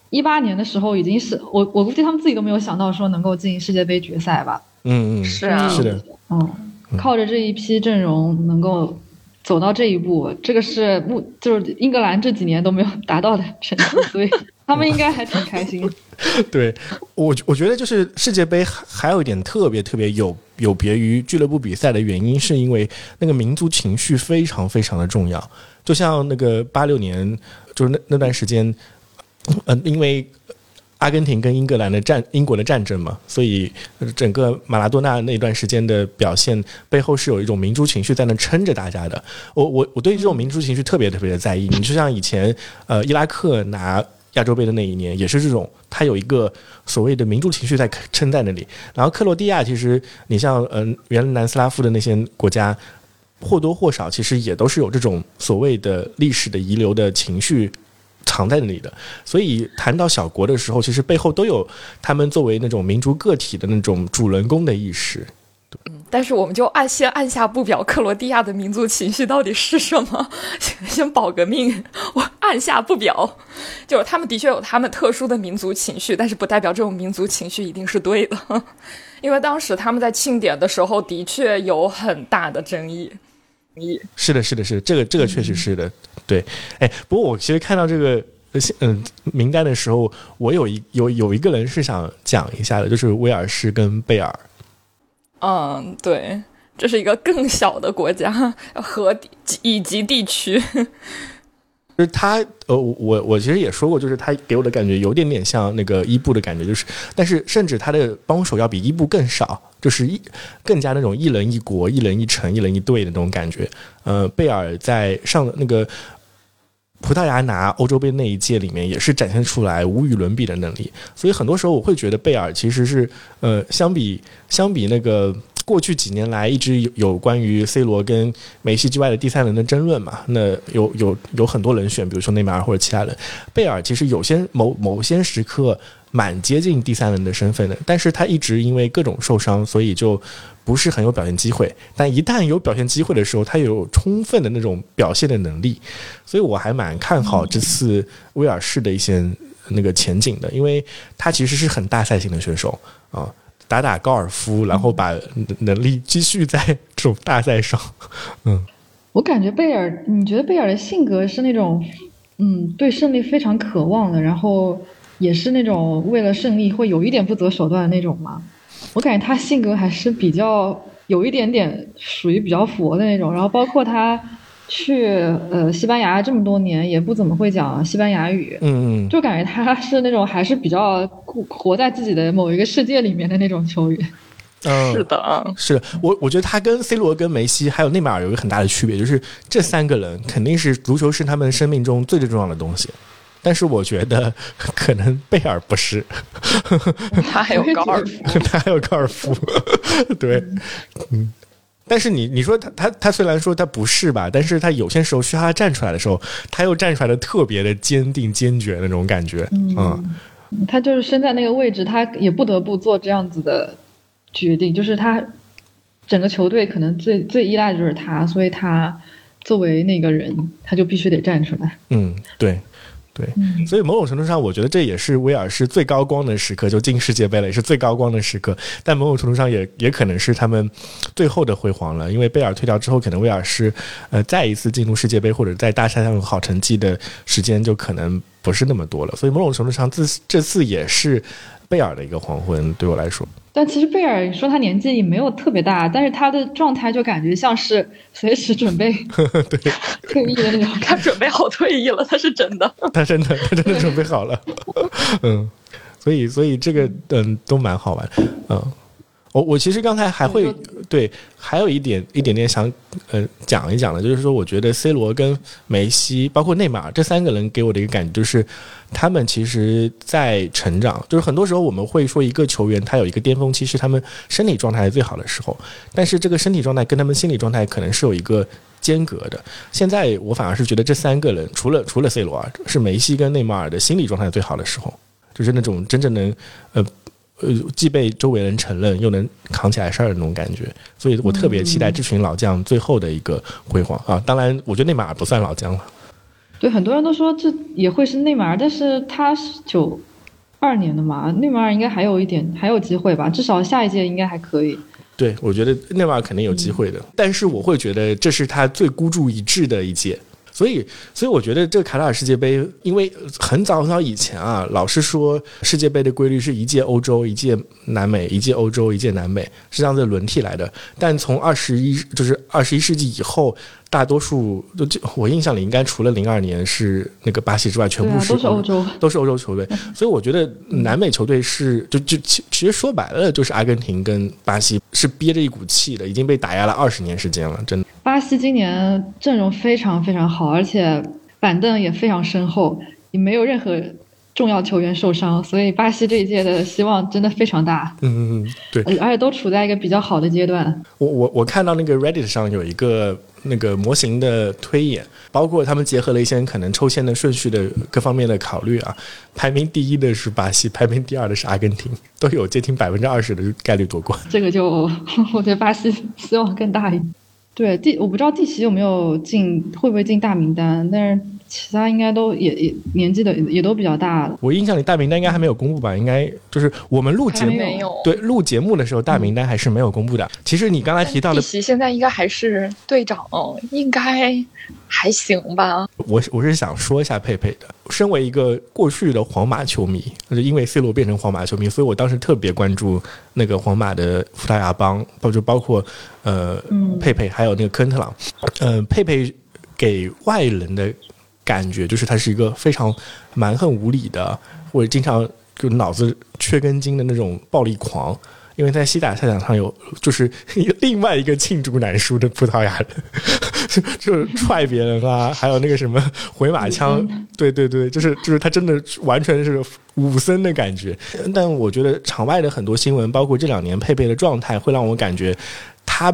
一八年的时候已经是我，我估计他们自己都没有想到说能够进世界杯决赛吧。嗯嗯，是啊，是的，嗯，靠着这一批阵容能够走到这一步，这个是目就是英格兰这几年都没有达到的成绩，所以。他们应该还挺开心。对我，我觉得就是世界杯还有一点特别特别有有别于俱乐部比赛的原因，是因为那个民族情绪非常非常的重要。就像那个八六年，就是那那段时间，嗯，因为阿根廷跟英格兰的战英国的战争嘛，所以整个马拉多纳那段时间的表现背后是有一种民族情绪在那撑着大家的。我我我对这种民族情绪特别特别的在意。你就像以前呃伊拉克拿。亚洲杯的那一年也是这种，他有一个所谓的民族情绪在撑在那里。然后克罗地亚其实，你像嗯，原来南斯拉夫的那些国家，或多或少其实也都是有这种所谓的历史的遗留的情绪藏在那里的。所以谈到小国的时候，其实背后都有他们作为那种民族个体的那种主人公的意识。嗯，但是我们就按先按下不表克罗地亚的民族情绪到底是什么，先 先保个命，我按下不表。就是他们的确有他们特殊的民族情绪，但是不代表这种民族情绪一定是对的，因为当时他们在庆典的时候的确有很大的争议。是的，是的，是的，这个这个确实是的，对。哎，不过我其实看到这个嗯名单的时候，我有一有有一个人是想讲一下的，就是威尔士跟贝尔。嗯，对，这是一个更小的国家和以及地区。就是他，呃，我我其实也说过，就是他给我的感觉有点点像那个伊布的感觉，就是，但是甚至他的帮手要比伊布更少，就是一更加那种一人一国、一人一城、一人一队的那种感觉。呃，贝尔在上那个葡萄牙拿欧洲杯那一届里面，也是展现出来无与伦比的能力。所以很多时候我会觉得贝尔其实是，呃，相比相比那个。过去几年来，一直有有关于 C 罗跟梅西之外的第三人的争论嘛？那有有有很多人选，比如说内马尔或者其他人。贝尔其实有些某某些时刻蛮接近第三人的身份的，但是他一直因为各种受伤，所以就不是很有表现机会。但一旦有表现机会的时候，他有充分的那种表现的能力，所以我还蛮看好这次威尔士的一些那个前景的，因为他其实是很大赛型的选手啊。打打高尔夫，然后把能力积蓄在这种大赛上。嗯，我感觉贝尔，你觉得贝尔的性格是那种，嗯，对胜利非常渴望的，然后也是那种为了胜利会有一点不择手段的那种吗？我感觉他性格还是比较有一点点属于比较佛的那种，然后包括他。去呃西班牙这么多年也不怎么会讲西班牙语，嗯嗯，就感觉他是那种还是比较活在自己的某一个世界里面的那种球员。嗯，是的，是我我觉得他跟 C 罗、跟梅西还有内马尔有一个很大的区别，就是这三个人肯定是足球是他们生命中最最重要的东西，但是我觉得 可能贝尔不是，他还有高尔夫，他还有高尔夫，对，嗯。但是你你说他他他虽然说他不是吧，但是他有些时候需要他站出来的时候，他又站出来的特别的坚定坚决那种感觉，嗯，他就是身在那个位置，他也不得不做这样子的决定，就是他整个球队可能最最依赖的就是他，所以他作为那个人，他就必须得站出来，嗯，对。对，所以某种程度上，我觉得这也是威尔士最高光的时刻，就进世界杯了，也是最高光的时刻。但某种程度上，也也可能是他们最后的辉煌了，因为贝尔退掉之后，可能威尔士呃再一次进入世界杯或者在大赛上有好成绩的时间就可能不是那么多了。所以某种程度上，这这次也是贝尔的一个黄昏，对我来说。但其实贝尔说他年纪也没有特别大，但是他的状态就感觉像是随时准备 对 退役的那种。他准备好退役了，他是真的。他真的，他真的准备好了。嗯，所以，所以这个嗯都蛮好玩。嗯，我我其实刚才还会对还有一点一点点想呃讲一讲的，就是说我觉得 C 罗跟梅西包括内马尔这三个人给我的一个感觉就是。他们其实，在成长，就是很多时候我们会说一个球员他有一个巅峰期，是他们身体状态最好的时候，但是这个身体状态跟他们心理状态可能是有一个间隔的。现在我反而是觉得这三个人，除了除了 C 罗啊，是梅西跟内马尔的心理状态最好的时候，就是那种真正能呃呃既被周围人承认又能扛起来事儿的那种感觉。所以我特别期待这群老将最后的一个辉煌啊！当然，我觉得内马尔不算老将了。对，很多人都说这也会是内马尔，但是他是九二年的嘛，内马尔应该还有一点还有机会吧，至少下一届应该还可以。对，我觉得内马尔肯定有机会的，但是我会觉得这是他最孤注一掷的一届。所以，所以我觉得这个卡塔尔世界杯，因为很早很早以前啊，老是说世界杯的规律是一届欧洲，一届南美，一届欧洲，一届南美，是这样子轮替来的。但从二十一就是二十一世纪以后。大多数就就我印象里，应该除了零二年是那个巴西之外，全部是都是欧洲，都是欧洲球队。所以我觉得南美球队是就就其其实说白了就是阿根廷跟巴西是憋着一股气的，已经被打压了二十年时间了，真的。巴西今年阵容非常非常好，而且板凳也非常深厚，也没有任何重要球员受伤，所以巴西这一届的希望真的非常大。嗯，对，而且都处在一个比较好的阶段。我我我看到那个 Reddit 上有一个那个模型的推演，包括他们结合了一些可能抽签的顺序的各方面的考虑啊，排名第一的是巴西，排名第二的是阿根廷，都有接近 百分之二十的概率夺冠。这个就我觉得巴西希望更大一点。对，第我不知道第七有没有进，会不会进大名单，但是。其他应该都也也年纪的也都比较大了。我印象里大名单应该还没有公布吧？应该就是我们录节目对录节目的时候，大名单还是没有公布的。其实你刚才提到的，现在应该还是队长，应该还行吧？我我是想说一下佩佩的。身为一个过去的皇马球迷，就是因为 C 罗变成皇马球迷，所以我当时特别关注那个皇马的葡萄牙帮，包就包括呃佩佩还有那个科恩特朗。嗯，佩佩给外人的。感觉就是他是一个非常蛮横无理的，或者经常就脑子缺根筋的那种暴力狂。因为在西甲赛场上有就是 另外一个罄竹难书的葡萄牙人，就踹别人啊，还有那个什么回马枪，对对对，就是就是他真的完全是武僧的感觉。但我觉得场外的很多新闻，包括这两年佩佩的状态，会让我感觉他。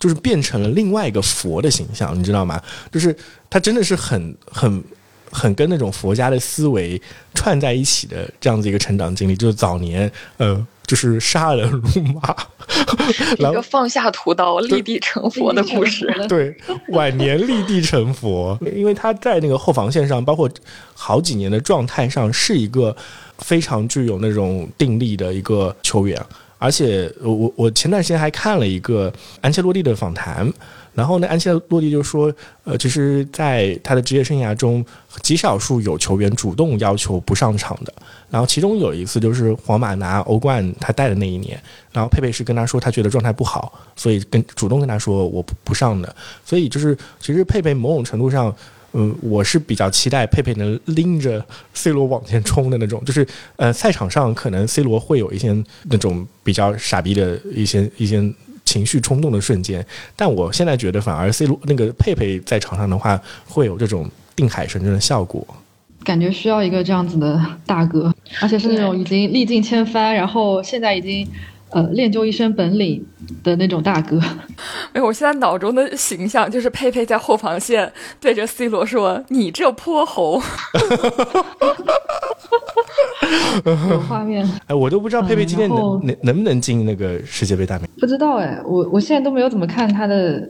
就是变成了另外一个佛的形象，你知道吗？就是他真的是很很很跟那种佛家的思维串在一起的这样子一个成长经历。就是早年，呃，就是杀人如麻，一个放下屠刀立地成佛的故事。对，晚年立地成佛，因为他在那个后防线上，包括好几年的状态上，是一个非常具有那种定力的一个球员。而且我我我前段时间还看了一个安切洛蒂的访谈，然后呢，安切洛蒂就说，呃，其实在他的职业生涯中，极少数有球员主动要求不上场的。然后其中有一次就是皇马拿欧冠他带的那一年，然后佩佩是跟他说他觉得状态不好，所以跟主动跟他说我不不上的。所以就是其实佩佩某种程度上。嗯，我是比较期待佩佩能拎着 C 罗往前冲的那种，就是呃，赛场上可能 C 罗会有一些那种比较傻逼的一些一些情绪冲动的瞬间，但我现在觉得反而 C 罗 那个佩佩在场上的话，会有这种定海神针的效果。感觉需要一个这样子的大哥，而且是那种已经历尽千帆，然后现在已经。呃，练就一身本领的那种大哥。哎，我现在脑中的形象就是佩佩在后防线对着 C 罗说：“你这泼猴。”有画面。哎，我都不知道佩佩今天能能能不能进那个世界杯大名。不知道哎，我我现在都没有怎么看他的。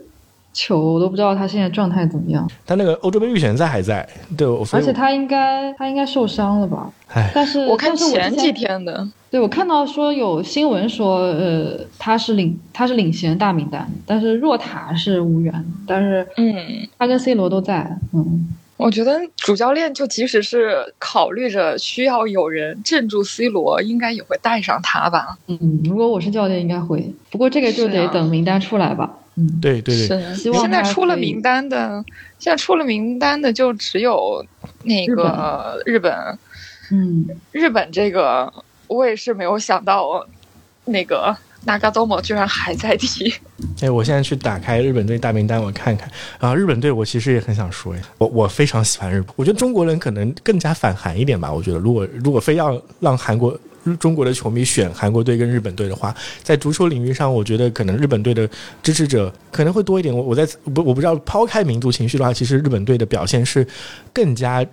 球我都不知道他现在状态怎么样。他那个欧洲杯预选赛还在，对，而且他应该他应该受伤了吧？哎，但是我看前几天的，对我看到说有新闻说，呃，他是领他是领衔大名单，但是若塔是无缘，但是嗯，他跟 C 罗都在，嗯，我觉得主教练就即使是考虑着需要有人镇住 C 罗，应该也会带上他吧？嗯，如果我是教练，应该会，不过这个就得等名单出来吧。对对对，现在出了名单的，现在出了名单的就只有那个日本。嗯，日本这个我也是没有想到，那个那嘎多莫居然还在踢。哎，我现在去打开日本队大名单，我看看。啊，日本队我其实也很想说呀，我我非常喜欢日本。我觉得中国人可能更加反韩一点吧。我觉得如果如果非要让韩国。中国的球迷选韩国队跟日本队的话，在足球领域上，我觉得可能日本队的支持者可能会多一点。我我在不我不知道抛开民族情绪的话，其实日本队的表现是更加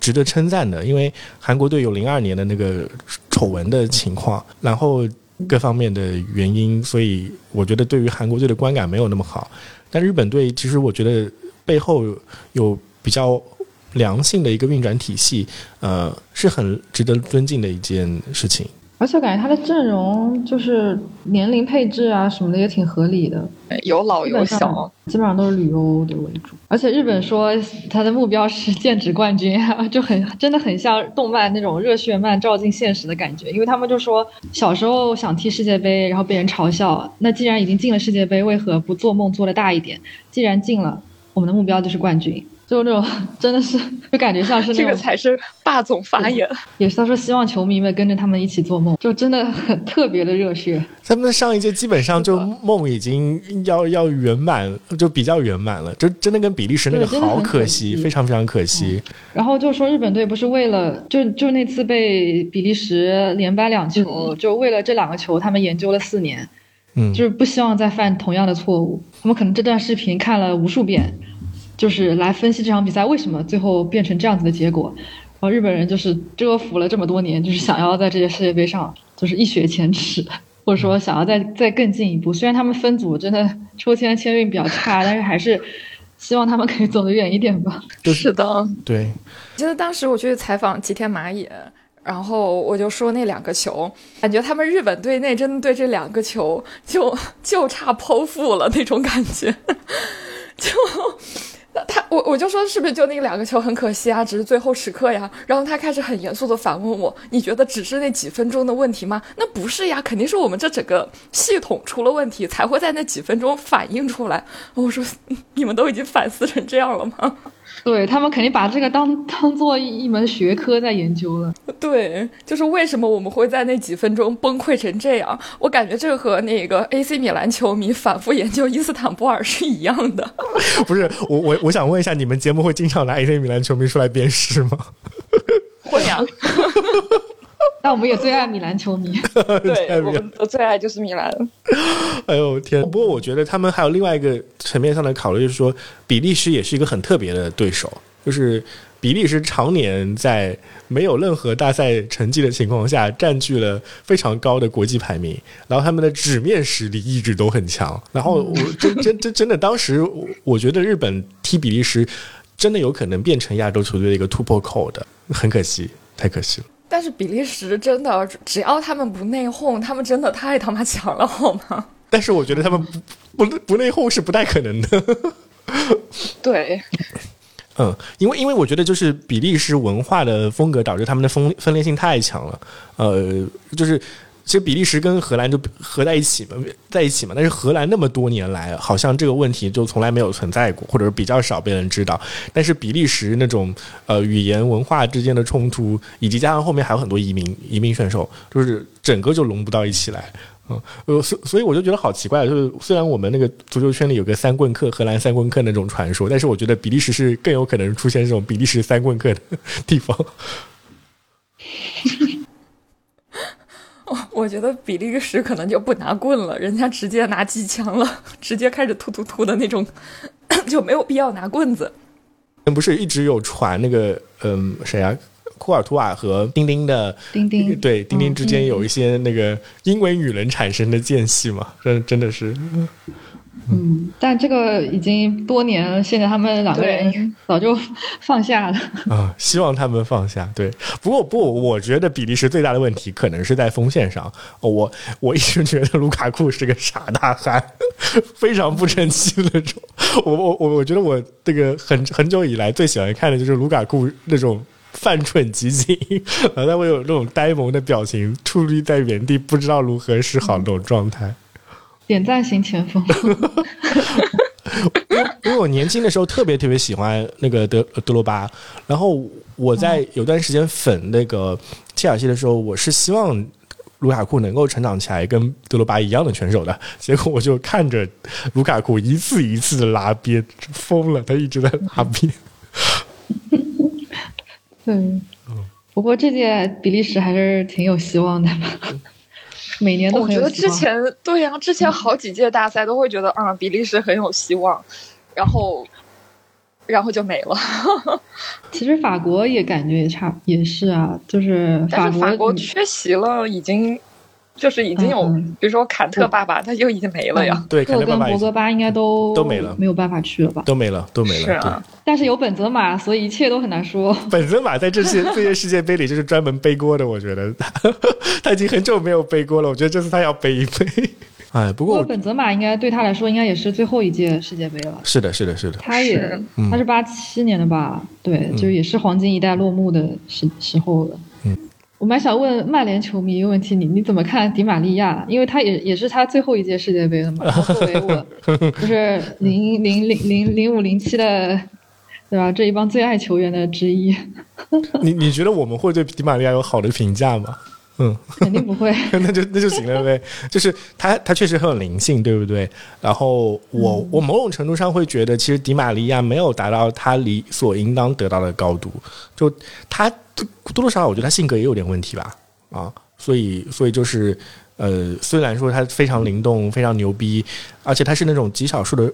值得称赞的。因为韩国队有零二年的那个丑闻的情况，然后各方面的原因，所以我觉得对于韩国队的观感没有那么好。但日本队其实我觉得背后有比较。良性的一个运转体系，呃，是很值得尊敬的一件事情。而且感觉他的阵容就是年龄配置啊什么的也挺合理的，有老有小，基本上都是旅游的为主。而且日本说他的目标是剑指冠军，就很真的很像动漫那种热血漫照进现实的感觉。因为他们就说小时候想踢世界杯，然后被人嘲笑，那既然已经进了世界杯，为何不做梦做的大一点？既然进了，我们的目标就是冠军。就那种真的是就感觉像是那种这个才是霸总发言。也是他说希望球迷们跟着他们一起做梦，就真的很特别的热血。他们的上一届基本上就梦已经要要圆满，就比较圆满了，就真的跟比利时那个好可惜，非常非常可惜。然后就说日本队不是为了就就那次被比利时连扳两球，就为了这两个球，他们研究了四年，嗯，就是不希望再犯同样的错误。他们可能这段视频看了无数遍。就是来分析这场比赛为什么最后变成这样子的结果，然后日本人就是蛰伏了这么多年，就是想要在这些世界杯上就是一雪前耻，或者说想要再再更进一步。虽然他们分组真的抽签签运比较差，但是还是希望他们可以走得远一点吧。是的，对。记得当时我去采访吉田麻也，然后我就说那两个球，感觉他们日本队内真的对这两个球就就差剖腹了那种感觉，就。他我我就说是不是就那两个球很可惜啊，只是最后时刻呀。然后他开始很严肃的反问我：“你觉得只是那几分钟的问题吗？”那不是呀，肯定是我们这整个系统出了问题，才会在那几分钟反映出来。我说：“ 你们都已经反思成这样了吗？”对他们肯定把这个当 当做一门学科在研究了。对，就是为什么我们会在那几分钟崩溃成这样？我感觉这和那个 AC 米兰球迷反复研究伊斯坦布尔是一样的。不是我我我想问一下，你们节目会经常拿 AC 米兰球迷出来鞭尸吗？会呀。那我们也最爱米兰球迷，对，我最爱就是米兰。哎呦天！不过我觉得他们还有另外一个层面上的考虑，就是说比利时也是一个很特别的对手，就是比利时常年在没有任何大赛成绩的情况下，占据了非常高的国际排名，然后他们的纸面实力一直都很强。然后我真真真真的，当时我觉得日本踢比利时真的有可能变成亚洲球队的一个突破口的，很可惜，太可惜了。但是比利时真的，只要他们不内讧，他们真的太他妈强了，好吗？但是我觉得他们不不不内讧是不太可能的。对，嗯，因为因为我觉得就是比利时文化的风格导致他们的分分裂性太强了，呃，就是。其实比利时跟荷兰就合在一起嘛，在一起嘛。但是荷兰那么多年来，好像这个问题就从来没有存在过，或者是比较少被人知道。但是比利时那种呃语言文化之间的冲突，以及加上后面还有很多移民移民选手，就是整个就融不到一起来。嗯，呃，所所以我就觉得好奇怪，就是虽然我们那个足球圈里有个三棍客，荷兰三棍客那种传说，但是我觉得比利时是更有可能出现这种比利时三棍客的地方。我觉得比利时可能就不拿棍了，人家直接拿机枪了，直接开始突突突的那种，就没有必要拿棍子。不是一直有传那个，嗯，谁啊？库尔图瓦和丁丁的丁丁，对丁丁之间有一些那个因为女人产生的间隙嘛？真真的是。嗯，但这个已经多年了，现在他们两个人早就放下了 啊。希望他们放下。对，不过不，我觉得比利时最大的问题可能是在锋线上。我我一直觉得卢卡库是个傻大汉，非常不争气的那种。我我我我觉得我这个很很久以来最喜欢看的就是卢卡库那种犯蠢极尽，然后他会有那种呆萌的表情，矗立在原地不知道如何是好那种状态。点赞型前锋，因为我年轻的时候特别特别喜欢那个德德罗巴，然后我在有段时间粉那个切尔西的时候，我是希望卢卡库能够成长起来跟德罗巴一样的选手的，结果我就看着卢卡库一次一次的拉边，疯了，他一直在拉边。对，不过这届比利时还是挺有希望的吧。每年都我觉得之前对呀，之前好几届大赛都会觉得啊，比利时很有希望，然后，然后就没了。其实法国也感觉也差也是啊，就是法国法国缺席了，已经。就是已经有，比如说坎特爸爸，他就已经没了呀。对，坎特跟博格巴应该都都没了，没有办法去了吧？都没了，都没了。是啊，但是有本泽马，所以一切都很难说。本泽马在这些这些世界杯里就是专门背锅的，我觉得 他已经很久没有背锅了。我觉得这次他要背一背。哎，不过本泽马应该对他来说应该也是最后一届世界杯了。是的，是的，是的。他也他是八七年的吧？对，就也是黄金一代落幕的时时候了。嗯。我蛮想问曼联球迷一个问题，你你怎么看迪玛利亚？因为他也也是他最后一届世界杯了嘛。作为我，就是零零零零零五零七的对吧？这一帮最爱球员的之一。你你觉得我们会对迪玛利亚有好的评价吗？嗯，肯定不会。那就那就行了呗。就是他他确实很有灵性，对不对？然后我我某种程度上会觉得，其实迪玛利亚没有达到他理所应当得到的高度。就他多多少少，我觉得他性格也有点问题吧。啊，所以所以就是呃，虽然说他非常灵动，非常牛逼，而且他是那种极少数的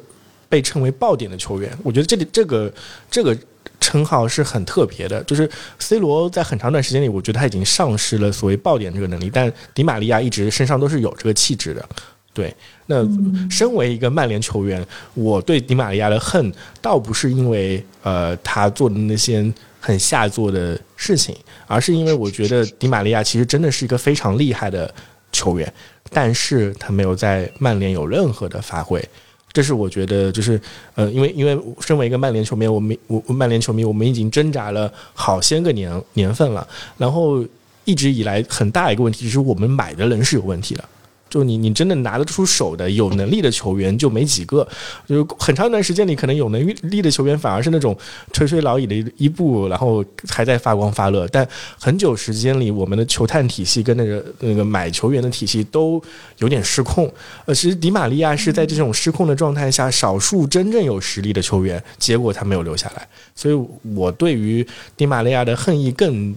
被称为爆点的球员。我觉得这里这个这个。称号是很特别的，就是 C 罗在很长一段时间里，我觉得他已经丧失了所谓爆点这个能力，但迪玛利亚一直身上都是有这个气质的。对，那身为一个曼联球员，我对迪玛利亚的恨，倒不是因为呃他做的那些很下作的事情，而是因为我觉得迪玛利亚其实真的是一个非常厉害的球员，但是他没有在曼联有任何的发挥。这是我觉得，就是呃，因为因为身为一个曼联球迷，我们我曼联球迷，我们已经挣扎了好些个年年份了，然后一直以来很大一个问题就是我们买的人是有问题的。就你，你真的拿得出手的有能力的球员就没几个。就很长一段时间里，可能有能力的球员反而是那种垂垂老矣的一步，然后还在发光发热。但很久时间里，我们的球探体系跟那个那个买球员的体系都有点失控。呃，其实迪玛利亚是在这种失控的状态下，少数真正有实力的球员，结果他没有留下来。所以我对于迪玛利亚的恨意更。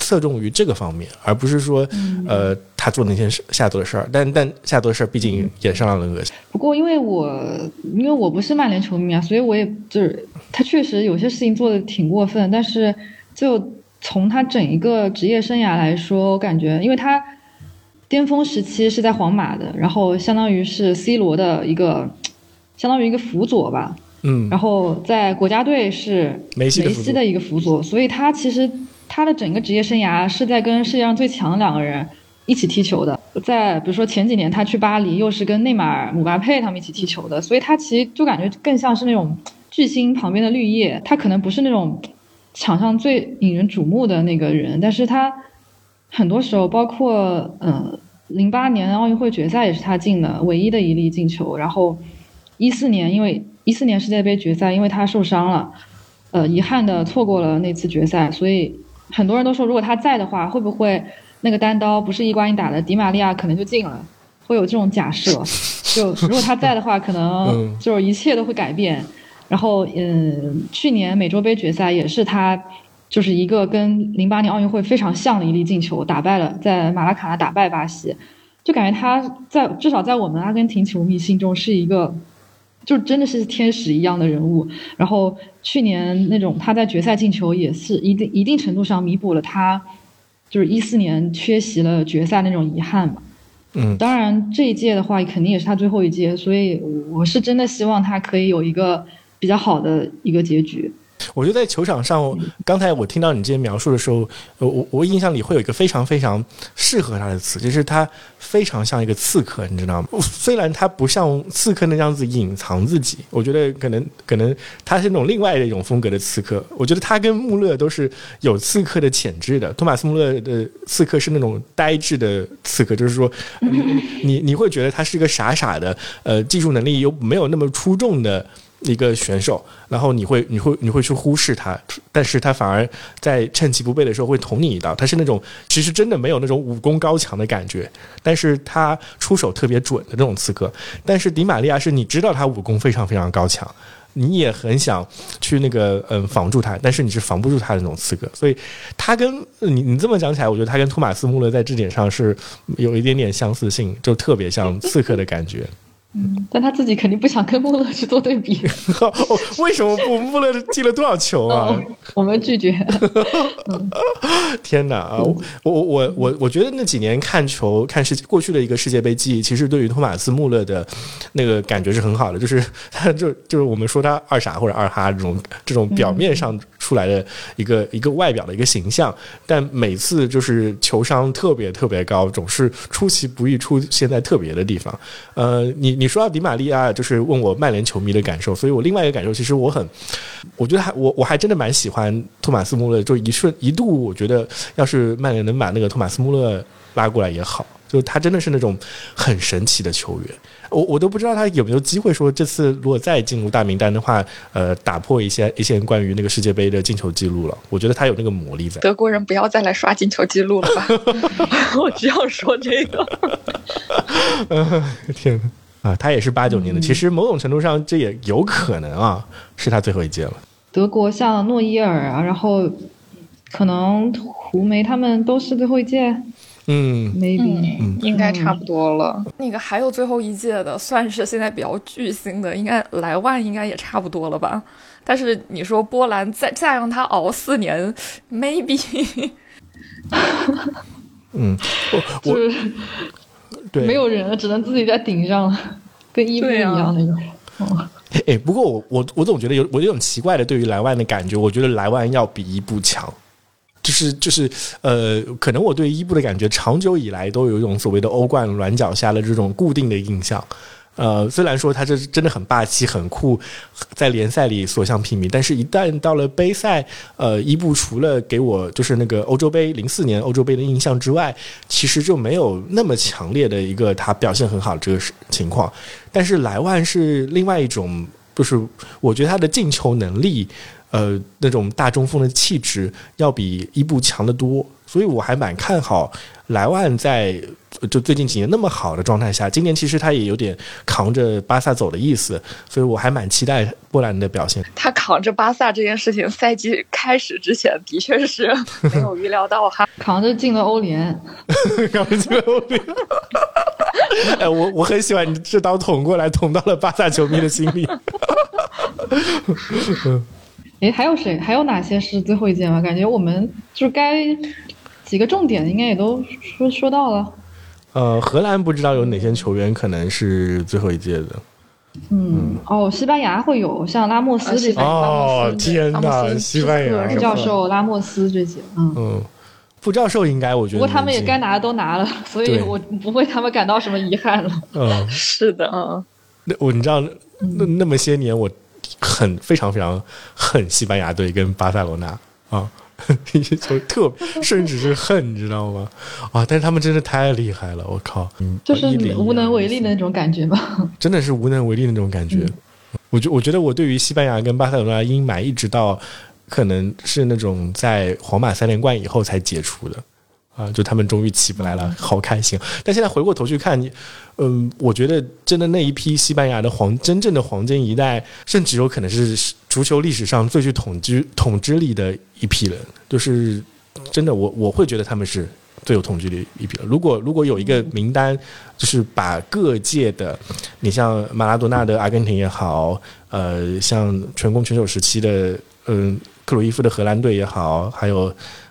侧重于这个方面，而不是说，呃，他做那些下作的事儿。但但下作的事儿，毕竟也是让人恶心。不过，因为我因为我不是曼联球迷啊，所以我也就是他确实有些事情做的挺过分。但是，就从他整一个职业生涯来说，我感觉，因为他巅峰时期是在皇马的，然后相当于是 C 罗的一个，相当于一个辅佐吧。嗯。然后在国家队是梅西的一个辅佐，所以他其实。他的整个职业生涯是在跟世界上最强的两个人一起踢球的，在比如说前几年他去巴黎，又是跟内马尔、姆巴佩他们一起踢球的，所以他其实就感觉更像是那种巨星旁边的绿叶，他可能不是那种场上最引人瞩目的那个人，但是他很多时候，包括嗯，零八年奥运会决赛也是他进的唯一的一粒进球，然后一四年因为一四年世界杯决赛因为他受伤了，呃，遗憾的错过了那次决赛，所以。很多人都说，如果他在的话，会不会那个单刀不是伊瓜因打的，迪玛利亚可能就进了？会有这种假设。就如果他在的话，可能就是一切都会改变。然后，嗯，去年美洲杯决赛也是他，就是一个跟零八年奥运会非常像的一粒进球，打败了在马拉卡纳打败巴西，就感觉他在至少在我们阿根廷球迷心中是一个。就真的是天使一样的人物，然后去年那种他在决赛进球也是一定一定程度上弥补了他，就是一四年缺席了决赛那种遗憾嘛。嗯，当然这一届的话肯定也是他最后一届，所以我是真的希望他可以有一个比较好的一个结局。我觉得在球场上，刚才我听到你这些描述的时候，我我印象里会有一个非常非常适合他的词，就是他非常像一个刺客，你知道吗？虽然他不像刺客那样子隐藏自己，我觉得可能可能他是那种另外的一种风格的刺客。我觉得他跟穆勒都是有刺客的潜质的。托马斯穆勒的刺客是那种呆滞的刺客，就是说，你你会觉得他是一个傻傻的，呃，技术能力又没有那么出众的。一个选手，然后你会你会你会去忽视他，但是他反而在趁其不备的时候会捅你一刀。他是那种其实真的没有那种武功高强的感觉，但是他出手特别准的那种刺客。但是迪玛利亚是你知道他武功非常非常高强，你也很想去那个嗯防住他，但是你是防不住他的那种刺客。所以他跟你你这么讲起来，我觉得他跟托马斯穆勒在这点上是有一点点相似性，就特别像刺客的感觉。嗯，但他自己肯定不想跟穆勒去做对比。为什么不？穆勒进了多少球啊？我们拒绝。天哪啊！我我我我我觉得那几年看球看世过去的一个世界杯记忆，其实对于托马斯穆勒的那个感觉是很好的，就是他就就是我们说他二傻或者二哈这种这种表面上出来的一个一个外表的一个形象，但每次就是球商特别特别高，总是出其不意出现在特别的地方。呃，你。你说到迪玛利亚，就是问我曼联球迷的感受，所以我另外一个感受，其实我很，我觉得还我我还真的蛮喜欢托马斯穆勒，就一瞬一度，我觉得要是曼联能把那个托马斯穆勒拉过来也好，就他真的是那种很神奇的球员。我我都不知道他有没有机会说这次如果再进入大名单的话，呃，打破一些一些关于那个世界杯的进球记录了。我觉得他有那个魔力在。德国人不要再来刷进球记录了吧？我只要说这个。天呐，啊，他也是八九年的，其实某种程度上这也有可能啊，是他最后一届了。德国像诺伊尔啊，然后可能胡梅他们都是最后一届。嗯，maybe 应该差不多了。那个还有最后一届的，算是现在比较巨星的，应该莱万应该也差不多了吧？但是你说波兰再再让他熬四年，maybe。嗯，我对没有人了，只能自己在顶上，跟伊布一样那种。哎，不过我我我总觉得有我有种奇怪的对于莱万的感觉，我觉得莱万要比伊布强。就是就是呃，可能我对伊布的感觉长久以来都有一种所谓的欧冠软脚下的这种固定的印象。呃，虽然说他这真的很霸气、很酷，在联赛里所向披靡，但是一旦到了杯赛，呃，伊布除了给我就是那个欧洲杯零四年欧洲杯的印象之外，其实就没有那么强烈的一个他表现很好这个情况。但是莱万是另外一种，就是我觉得他的进球能力。呃，那种大中锋的气质要比伊布强得多，所以我还蛮看好莱万在就最近几年那么好的状态下，今年其实他也有点扛着巴萨走的意思，所以我还蛮期待波兰的表现。他扛着巴萨这件事情，赛季开始之前的确是 没有预料到哈，扛着进了欧联，扛着进了欧联。哎，我我很喜欢你这刀捅过来，捅到了巴萨球迷的心里。哎，还有谁？还有哪些是最后一件吗？感觉我们就该几个重点应该也都说说到了。呃，荷兰不知道有哪些球员可能是最后一届的。嗯，哦，西班牙会有像拉莫斯这些。哦，天哪，西班牙副教授拉莫斯这些，嗯嗯，副教授应该我觉得。不过他们也该拿的都拿了，所以我不为他们感到什么遗憾了。嗯，是的嗯。那我你知道那那么些年我。很非常非常恨西班牙队跟巴塞罗那啊，就特甚至是恨，你知道吗？啊！但是他们真的太厉害了，我靠！就是无能为力的那种感觉吧？真的是无能为力的那种感觉。我觉我觉得我对于西班牙跟巴塞罗那阴霾，一直到可能是那种在皇马三连冠以后才解除的。啊，就他们终于起不来了，好开心！但现在回过头去看，嗯，我觉得真的那一批西班牙的黄，真正的黄金一代，甚至有可能是足球历史上最具统治统治力的一批人。就是真的，我我会觉得他们是最有统治力一批人。如果如果有一个名单，就是把各界的，你像马拉多纳的阿根廷也好，呃，像全攻全守时期的，嗯，克鲁伊夫的荷兰队也好，还有。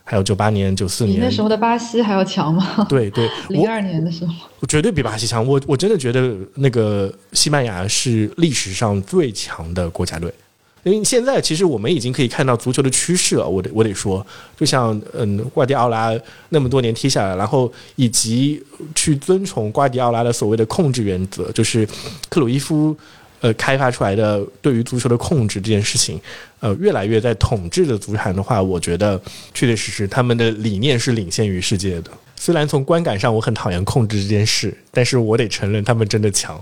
还有九八年、九四年，那时候的巴西还要强吗？对对，零二年的时候，我绝对比巴西强。我我真的觉得那个西班牙是历史上最强的国家队，因为现在其实我们已经可以看到足球的趋势了。我得我得说，就像嗯，瓜迪奥拉那么多年踢下来，然后以及去遵从瓜迪奥拉的所谓的控制原则，就是克鲁伊夫。呃，开发出来的对于足球的控制这件事情，呃，越来越在统治的足坛的话，我觉得确确实实他们的理念是领先于世界的。虽然从观感上我很讨厌控制这件事，但是我得承认他们真的强。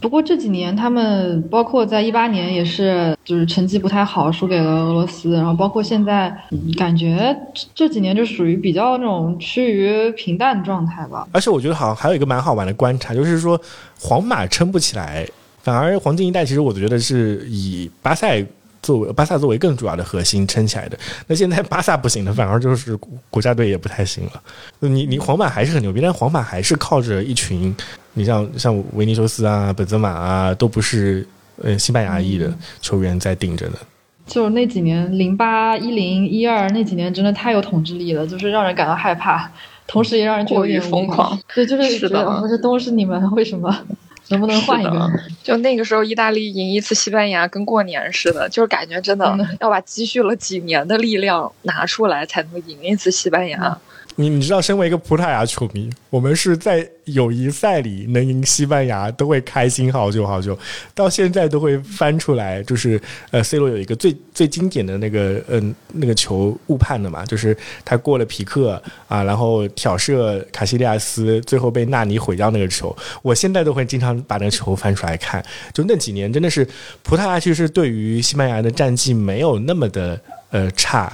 不过这几年他们包括在一八年也是，就是成绩不太好，输给了俄罗斯。然后包括现在，感觉这几年就属于比较那种趋于平淡状态吧。而且我觉得好像还有一个蛮好玩的观察，就是说皇马撑不起来。反而黄金一代，其实我觉得是以巴塞作为巴萨作为更主要的核心撑起来的。那现在巴萨不行了，反而就是国家队也不太行了。你你皇马还是很牛逼，但皇马还是靠着一群，你像像维尼修斯啊、本泽马啊，都不是呃西班牙裔的球员在顶着的。就那几年，零八、一零、一二那几年，真的太有统治力了，就是让人感到害怕，同时也让人觉得有点疯狂。对，就是觉得不是都是你们，为什么？能不能换一个？就那个时候，意大利赢一次西班牙跟过年似的，就是感觉真的要把积蓄了几年的力量拿出来才能赢一次西班牙。你你知道，身为一个葡萄牙球迷，我们是在友谊赛里能赢西班牙都会开心好久好久，到现在都会翻出来，就是呃，C 罗有一个最最经典的那个嗯那个球误判的嘛，就是他过了皮克啊，然后挑射卡西利亚斯，最后被纳尼毁掉那个球，我现在都会经常把那个球翻出来看。就那几年真的是葡萄牙，其实对于西班牙的战绩没有那么的。呃，差，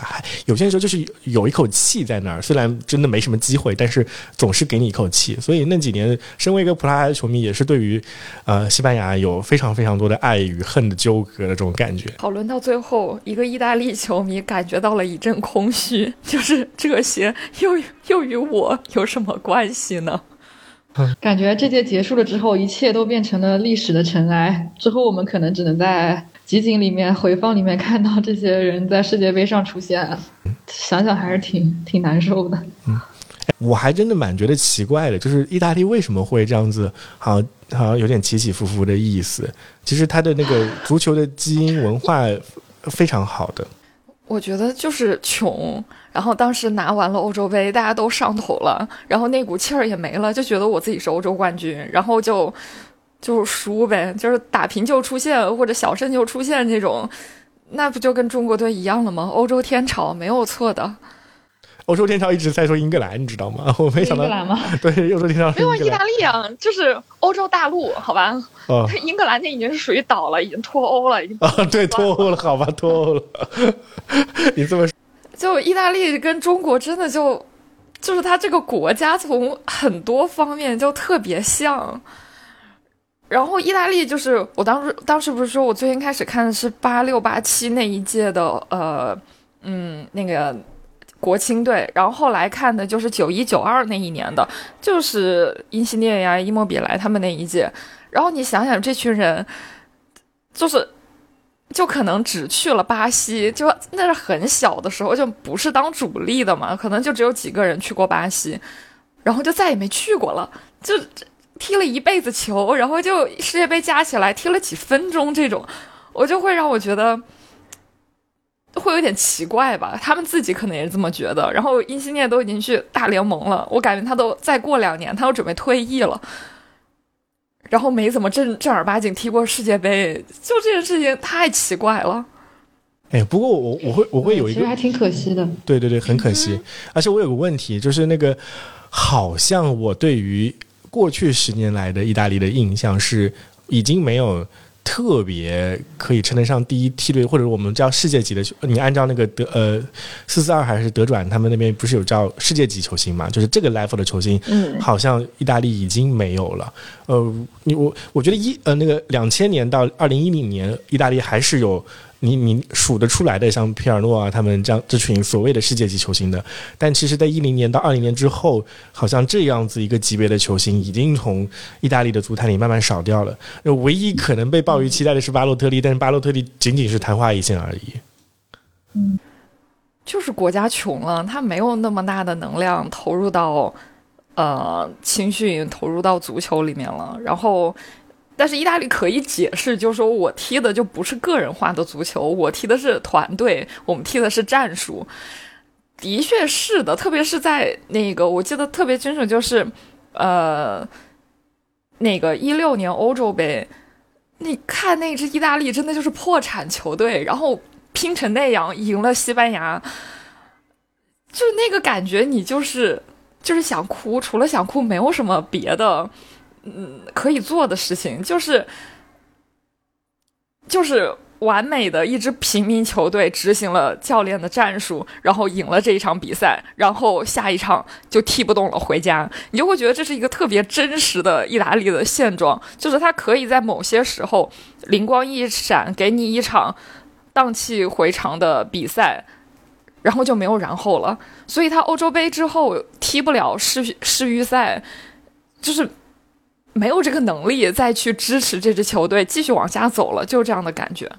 有些时候就是有一口气在那儿，虽然真的没什么机会，但是总是给你一口气。所以那几年，身为一个葡萄牙的球迷，也是对于呃西班牙有非常非常多的爱与恨的纠葛的这种感觉。讨论到最后，一个意大利球迷感觉到了一阵空虚，就是这些又又与我有什么关系呢？感觉这届结束了之后，一切都变成了历史的尘埃。之后我们可能只能在。集锦里面回放里面看到这些人在世界杯上出现，想想还是挺挺难受的。嗯，我还真的蛮觉得奇怪的，就是意大利为什么会这样子，好像好像有点起起伏伏的意思。其实他的那个足球的基因文化非常好的。我觉得就是穷，然后当时拿完了欧洲杯，大家都上头了，然后那股气儿也没了，就觉得我自己是欧洲冠军，然后就。就是输呗，就是打平就出现，或者小胜就出现这种，那不就跟中国队一样了吗？欧洲天朝没有错的。欧洲天朝一直在说英格兰，你知道吗？我没想到。英格兰吗？对，欧洲天朝没有意大利啊，就是欧洲大陆，好吧？哦。英格兰那已经是属于岛了，已经脱欧了，已经。啊，对，脱欧了，好吧，脱欧了。你这么说，就意大利跟中国真的就，就是他这个国家从很多方面就特别像。然后意大利就是我当时当时不是说我最先开始看的是八六八七那一届的呃嗯那个国青队，然后后来看的就是九一九二那一年的，就是因西涅呀伊莫比莱他们那一届。然后你想想这群人，就是就可能只去了巴西，就那是很小的时候就不是当主力的嘛，可能就只有几个人去过巴西，然后就再也没去过了，就。踢了一辈子球，然后就世界杯加起来踢了几分钟，这种我就会让我觉得会有点奇怪吧。他们自己可能也是这么觉得。然后因西涅都已经去大联盟了，我感觉他都再过两年，他都准备退役了。然后没怎么正正儿八经踢过世界杯，就这件事情太奇怪了。哎，不过我我会我会有一个，其实还挺可惜的。对对对，很可惜。而且我有个问题，就是那个好像我对于。过去十年来的意大利的印象是，已经没有特别可以称得上第一梯队，或者我们叫世界级的。你按照那个德呃四四二还是德转，他们那边不是有叫世界级球星嘛？就是这个 level 的球星，嗯，好像意大利已经没有了。呃，你我我觉得一呃那个两千年到二零一零年，意大利还是有。你你数得出来的，像皮尔诺啊，他们这样这群所谓的世界级球星的，但其实，在一零年到二零年之后，好像这样子一个级别的球星已经从意大利的足坛里慢慢少掉了。唯一可能被抱于期待的是巴洛特利，但是巴洛特利仅仅是昙花一现而已。嗯，就是国家穷了，他没有那么大的能量投入到呃青训，投入到足球里面了，然后。但是意大利可以解释，就是说我踢的就不是个人化的足球，我踢的是团队，我们踢的是战术。的确是的，特别是在那个我记得特别清楚，就是呃，那个一六年欧洲杯，你看那支意大利真的就是破产球队，然后拼成那样赢了西班牙，就那个感觉，你就是就是想哭，除了想哭，没有什么别的。嗯，可以做的事情就是，就是完美的一支平民球队执行了教练的战术，然后赢了这一场比赛，然后下一场就踢不动了，回家。你就会觉得这是一个特别真实的意大利的现状，就是他可以在某些时候灵光一闪，给你一场荡气回肠的比赛，然后就没有然后了。所以他欧洲杯之后踢不了世世预赛，就是。没有这个能力再去支持这支球队继续往下走了，就这样的感觉。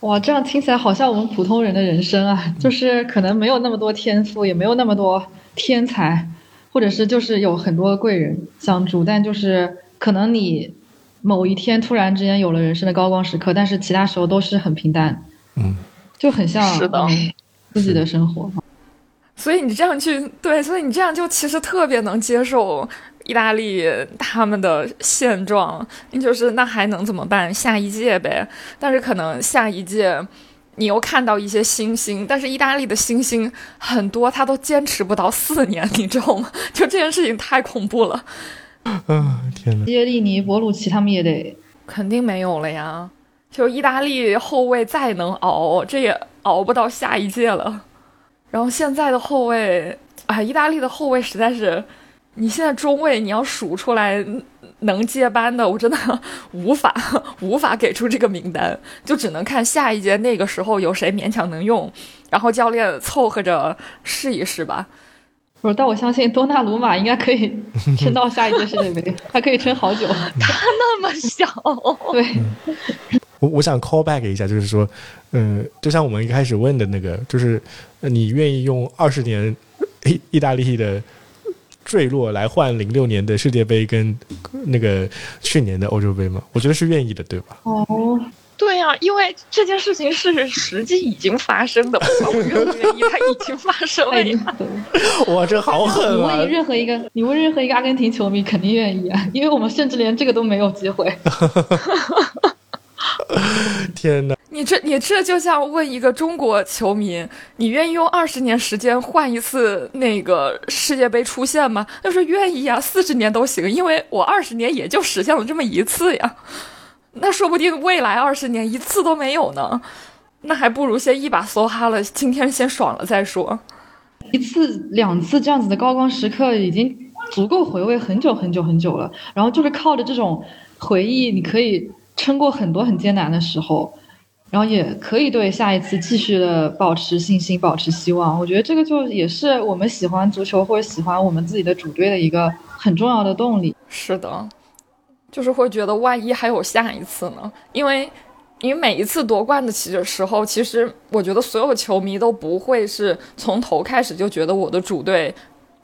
哇，这样听起来好像我们普通人的人生啊，就是可能没有那么多天赋，也没有那么多天才，或者是就是有很多贵人相助，但就是可能你某一天突然之间有了人生的高光时刻，但是其他时候都是很平淡。嗯，就很像是的自己的生活。所以你这样去对，所以你这样就其实特别能接受意大利他们的现状，就是那还能怎么办？下一届呗。但是可能下一届你又看到一些新星，但是意大利的新星很多，他都坚持不到四年，你知道吗？就这件事情太恐怖了。啊天哪！耶利尼、博鲁奇他们也得肯定没有了呀。就意大利后卫再能熬，这也熬不到下一届了。然后现在的后卫，啊，意大利的后卫实在是，你现在中卫你要数出来能接班的，我真的无法 无法给出这个名单，就只能看下一届那个时候有谁勉强能用，然后教练凑合着试一试吧。不是，但我相信多纳鲁马应该可以撑到下一届世界杯，他可以撑好久。他那么小，对。我我想 call back 一下，就是说，嗯，就像我们一开始问的那个，就是你愿意用二十年意意大利的坠落来换零六年的世界杯跟那个去年的欧洲杯吗？我觉得是愿意的，对吧？哦，对呀、因为这件事情是实际已经发生的，我愿不愿意，它已经发生了哎呀。对 哇，这好狠啊！问任何一个，你问任何一个阿根廷球迷肯定愿意啊，因为我们甚至连这个都没有机会。天哪！你这你这就像问一个中国球迷，你愿意用二十年时间换一次那个世界杯出现吗？他说愿意啊，四十年都行，因为我二十年也就实现了这么一次呀。那说不定未来二十年一次都没有呢，那还不如先一把梭哈了，今天先爽了再说。一次两次这样子的高光时刻已经足够回味很久很久很久了。然后就是靠着这种回忆，你可以撑过很多很艰难的时候，然后也可以对下一次继续的保持信心、保持希望。我觉得这个就也是我们喜欢足球或者喜欢我们自己的主队的一个很重要的动力。是的，就是会觉得万一还有下一次呢？因为因为每一次夺冠的其实时候，其实我觉得所有球迷都不会是从头开始就觉得我的主队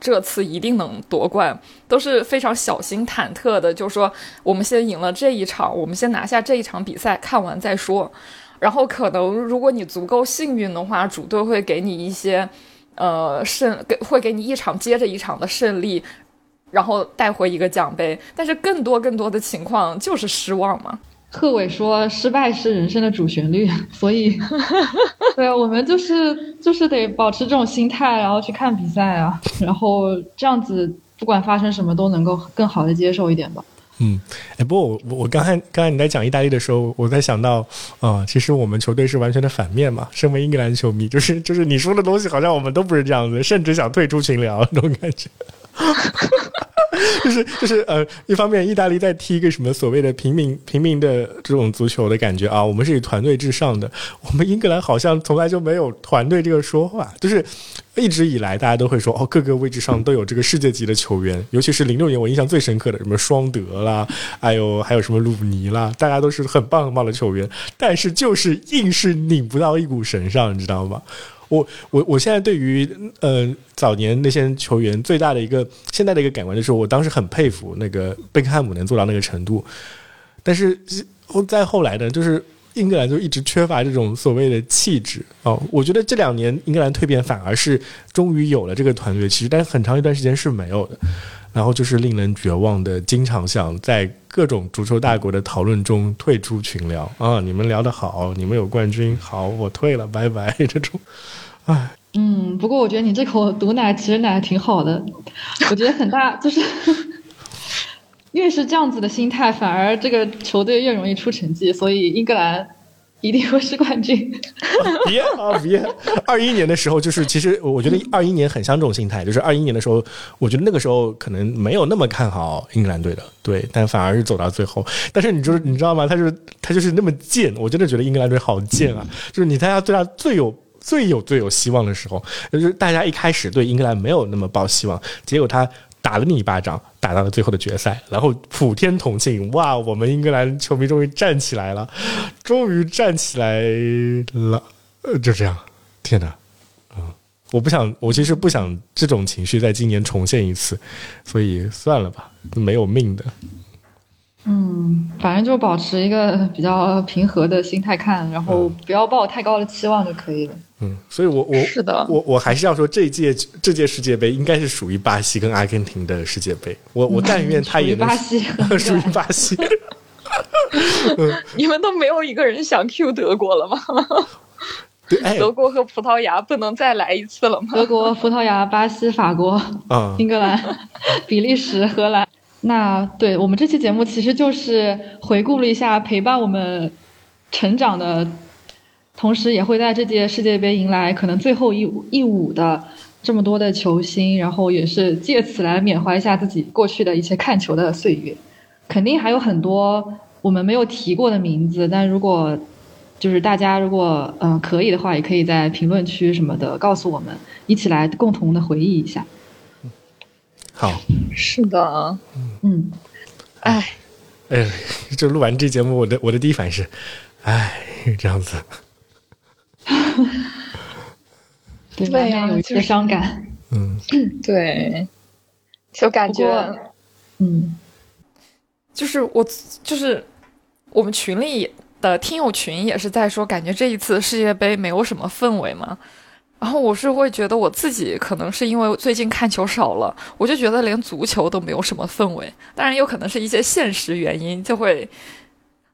这次一定能夺冠，都是非常小心忐忑的，就是说我们先赢了这一场，我们先拿下这一场比赛，看完再说。然后可能如果你足够幸运的话，主队会给你一些。呃，胜给会给你一场接着一场的胜利，然后带回一个奖杯，但是更多更多的情况就是失望嘛。贺炜说：“失败是人生的主旋律。”所以，对啊，我们就是就是得保持这种心态，然后去看比赛啊，然后这样子，不管发生什么都能够更好的接受一点吧。嗯，哎，不过我我我刚才刚才你在讲意大利的时候，我在想到啊、其实我们球队是完全的反面嘛。身为英格兰球迷，就是就是你说的东西，好像我们都不是这样子，甚至想退出群聊那种感觉。就是就是呃，一方面意大利在踢一个什么所谓的平民平民的这种足球的感觉啊，我们是以团队至上的。我们英格兰好像从来就没有团队这个说法，就是一直以来大家都会说哦，各个位置上都有这个世界级的球员，尤其是零六年我印象最深刻的什么双德啦，还有还有什么鲁尼啦，大家都是很棒很棒的球员，但是就是硬是拧不到一股绳上，你知道吗？我我我现在对于呃早年那些球员最大的一个现在的一个感官就是，我当时很佩服那个贝克汉姆能做到那个程度，但是再后来呢，就是英格兰就一直缺乏这种所谓的气质哦。我觉得这两年英格兰蜕变反而是终于有了这个团队气质，但是很长一段时间是没有的。然后就是令人绝望的，经常想在各种足球大国的讨论中退出群聊啊！你们聊得好，你们有冠军，好，我退了，拜拜。这种，唉，嗯，不过我觉得你这口毒奶其实奶挺好的，我觉得很大就是 越是这样子的心态，反而这个球队越容易出成绩，所以英格兰一定会是冠军。别啊别！二一年的时候，就是其实我觉得二一年很像这种心态，就是二一年的时候，我觉得那个时候可能没有那么看好英格兰队的，对，但反而是走到最后。但是你就是你知道吗？他就是他就是那么贱，我真的觉得英格兰队好贱啊！就是你大家对他最有。最有最有希望的时候，就是大家一开始对英格兰没有那么抱希望，结果他打了你一巴掌，打到了最后的决赛，然后普天同庆，哇！我们英格兰球迷终于站起来了，终于站起来了，呃，就这样，天哪，嗯，我不想，我其实不想这种情绪在今年重现一次，所以算了吧，没有命的。嗯，反正就保持一个比较平和的心态看，然后不要抱太高的期望就可以了。嗯，所以我我是的，我我还是要说，这届这届世界杯应该是属于巴西跟阿根廷的世界杯。我我但愿他也能巴西 属于巴西。你们都没有一个人想 Q 德国了吗？对，德国和葡萄牙不能再来一次了吗？德国、葡萄牙、巴西、法国、啊，英格兰、比利时、荷兰。那对我们这期节目其实就是回顾了一下陪伴我们成长的，同时也会在这届世界杯迎来可能最后一一舞的这么多的球星，然后也是借此来缅怀一下自己过去的一些看球的岁月。肯定还有很多我们没有提过的名字，但如果就是大家如果嗯可以的话，也可以在评论区什么的告诉我们，一起来共同的回忆一下。好，是的，嗯，哎，哎，就录完这节目，我的我的第一反应是，哎，这样子，对，对呀有一些伤感，嗯，对，就感觉，嗯。就是我，就是我们群里的听友群也是在说，感觉这一次世界杯没有什么氛围嘛。然后我是会觉得我自己可能是因为最近看球少了，我就觉得连足球都没有什么氛围。当然，有可能是一些现实原因，就会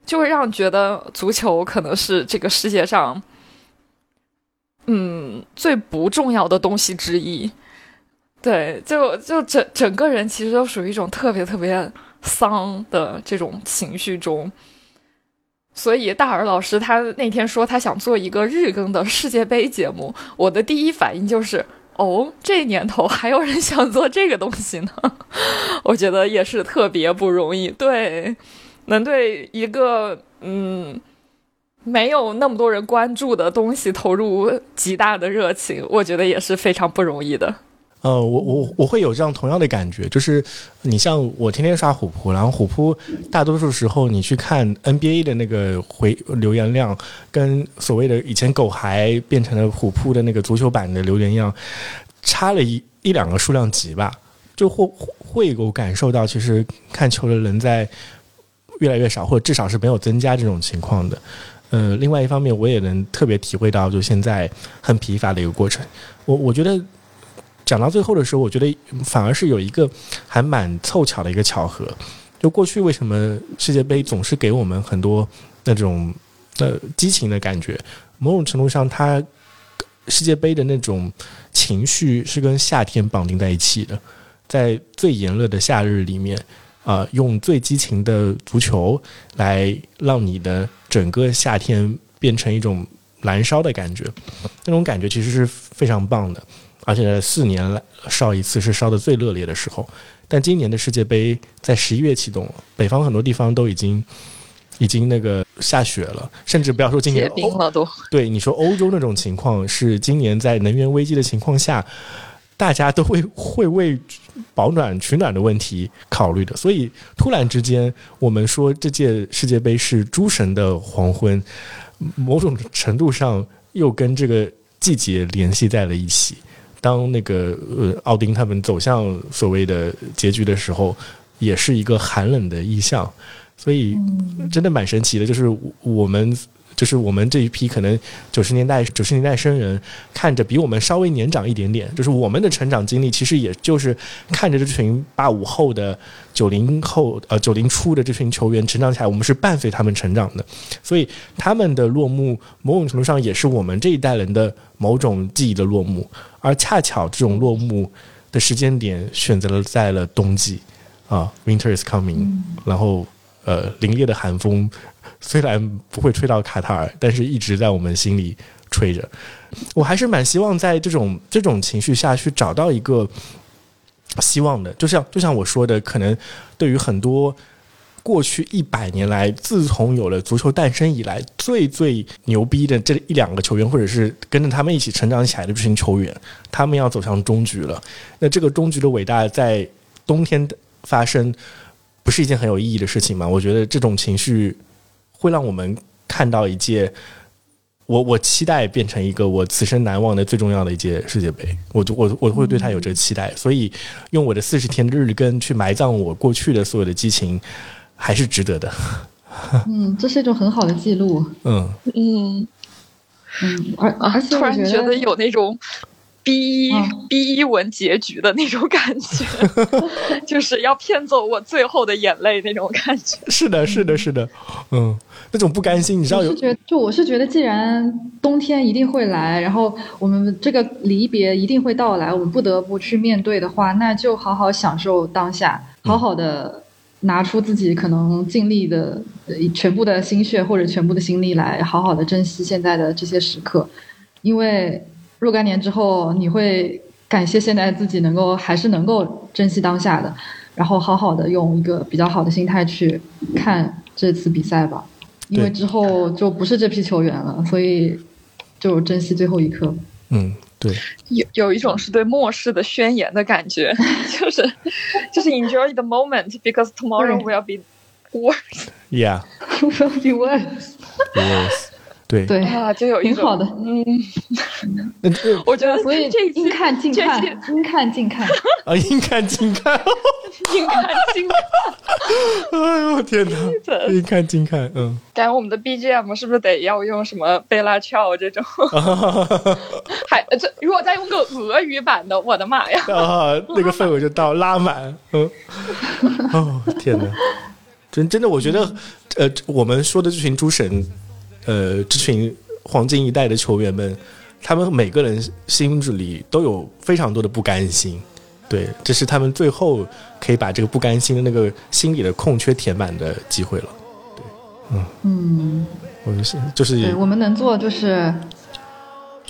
就会让觉得足球可能是这个世界上，嗯，最不重要的东西之一。对，就就整整个人其实都属于一种特别特别。丧的这种情绪中，所以大耳老师他那天说他想做一个日更的世界杯节目，我的第一反应就是哦，这年头还有人想做这个东西呢，我觉得也是特别不容易。对，能对一个嗯没有那么多人关注的东西投入极大的热情，我觉得也是非常不容易的。呃，我我我会有这样同样的感觉，就是你像我天天刷虎扑，然后虎扑大多数时候你去看 NBA 的那个回留言量，跟所谓的以前狗孩变成了虎扑的那个足球版的留言量，差了一一两个数量级吧，就会会有感受到，其实看球的人在越来越少，或者至少是没有增加这种情况的。呃，另外一方面，我也能特别体会到，就现在很疲乏的一个过程。我我觉得。讲到最后的时候，我觉得反而是有一个还蛮凑巧的一个巧合。就过去为什么世界杯总是给我们很多那种呃激情的感觉？某种程度上，它世界杯的那种情绪是跟夏天绑定在一起的。在最炎热的夏日里面，啊，用最激情的足球来让你的整个夏天变成一种燃烧的感觉，那种感觉其实是非常棒的。而且四年来烧一次是烧的最热烈的时候，但今年的世界杯在十一月启动了，北方很多地方都已经已经那个下雪了，甚至不要说今年结冰了都。对你说，欧洲那种情况是今年在能源危机的情况下，大家都会 会为保暖取暖的问题考虑的。所以突然之间，我们说这届世界杯是诸神的黄昏，某种程度上又跟这个季节联系在了一起。当那个呃奥丁他们走向所谓的结局的时候，也是一个寒冷的意象，所以真的蛮神奇的。就是我们，就是我们这一批可能九十年代九十年代生人，看着比我们稍微年长一点点，就是我们的成长经历，其实也就是看着这群八五后的九零后呃九零初的这群球员成长起来，我们是伴随他们成长的，所以他们的落幕，某种程度上也是我们这一代人的某种记忆的落幕。而恰巧这种落幕的时间点选择了在了冬季，啊，Winter is coming，然后呃，凛冽的寒风虽然不会吹到卡塔尔，但是一直在我们心里吹着。我还是蛮希望在这种这种情绪下去找到一个希望的，就像就像我说的，可能对于很多。过去一百年来，自从有了足球诞生以来，最最牛逼的这一两个球员，或者是跟着他们一起成长起来的这群球员，他们要走向终局了。那这个终局的伟大，在冬天发生，不是一件很有意义的事情吗？我觉得这种情绪会让我们看到一届，我我期待变成一个我此生难忘的最重要的一届世界杯。我我我会对他有这个期待，所以用我的四十天的日更去埋葬我过去的所有的激情。还是值得的。嗯，这是一种很好的记录。嗯嗯嗯，而啊而，且突然觉得有那种 B 一嗯。B 一文结局的那种感觉，就是要骗走我最后的眼泪那种感觉。是的，是的，是的，嗯，那种不甘心，你知道有我是觉得，就我是觉得，既然冬天一定会来，然后我们这个离别一定会到来，我们不得不去面对的话，那就好好享受当下，好好的拿出自己可能尽力的呃全部的心血或者全部的心力来，好好的珍惜现在的这些时刻，因为若干年之后，你会感谢现在自己能够还是能够珍惜当下的，然后好好的用一个比较好的心态去看这次比赛吧。因为之后就不是这批球员了，所以就珍惜最后一刻。嗯，对，有有一种是对末世的宣言的感觉，就是就是 enjoy the moment because tomorrow will be worse Yeah, Will be worse。yes，对，对，啊，就有一种挺好的。嗯，我觉得所以这看尽看这期，应看尽看。啊，应看尽看，应看尽看。哎呦天哪，的应看尽看，嗯，感觉我们的 BGM 是不是得要用什么贝拉乔这种？还这如果再用个俄语版的，我的妈呀！啊，那个氛围就到拉满，嗯，哦天哪，真真的，我觉得，呃，我们说的这群诸神，呃，这群黄金一代的球员们，他们每个人心里都有非常多的不甘心，对，这是他们最后可以把这个不甘心的那个心里的空缺填满的机会了。对嗯。嗯，我们是就是对，我们能做就是，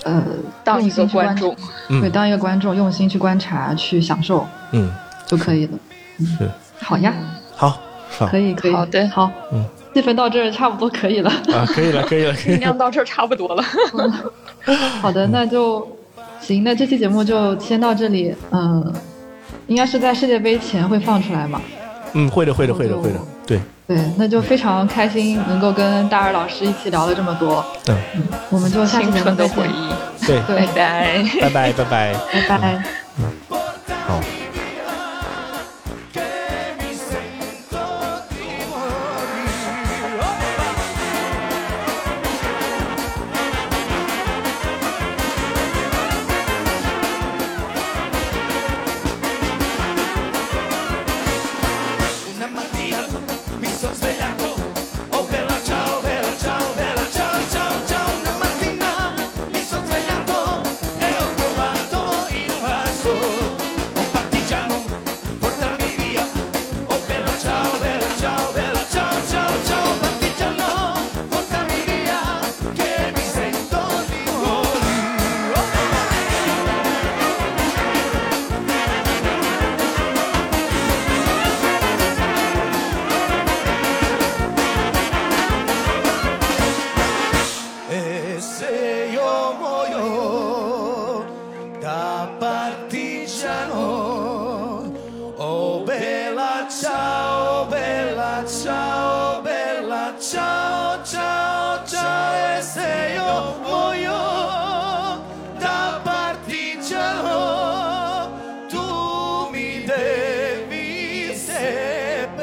呃，当一个观众，嗯。对，当一个观众，用心去观察，去享受。嗯，就可以了。是。好呀，好，好。可以，可以。好的。好，嗯，气氛到这儿差不多可以了。啊，可以了，可以了，可以了，酝酿到这儿差不多了。好的，那就行。那这期节目就先到这里。嗯，应该是在世界杯前会放出来嘛？嗯，会的，会的，会的，会的，对，对，那就非常开心能够跟大二老师一起聊了这么多。嗯，我们就下期青节目再见。春的回忆，对，对，拜拜。拜拜，拜拜，拜拜。好。Ciao, bella ciao, bella ciao, ciao, ciao. E se io muoio da partigiano, tu mi devi seppellire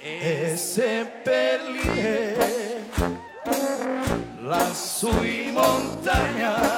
e seppellire lassù in montagna.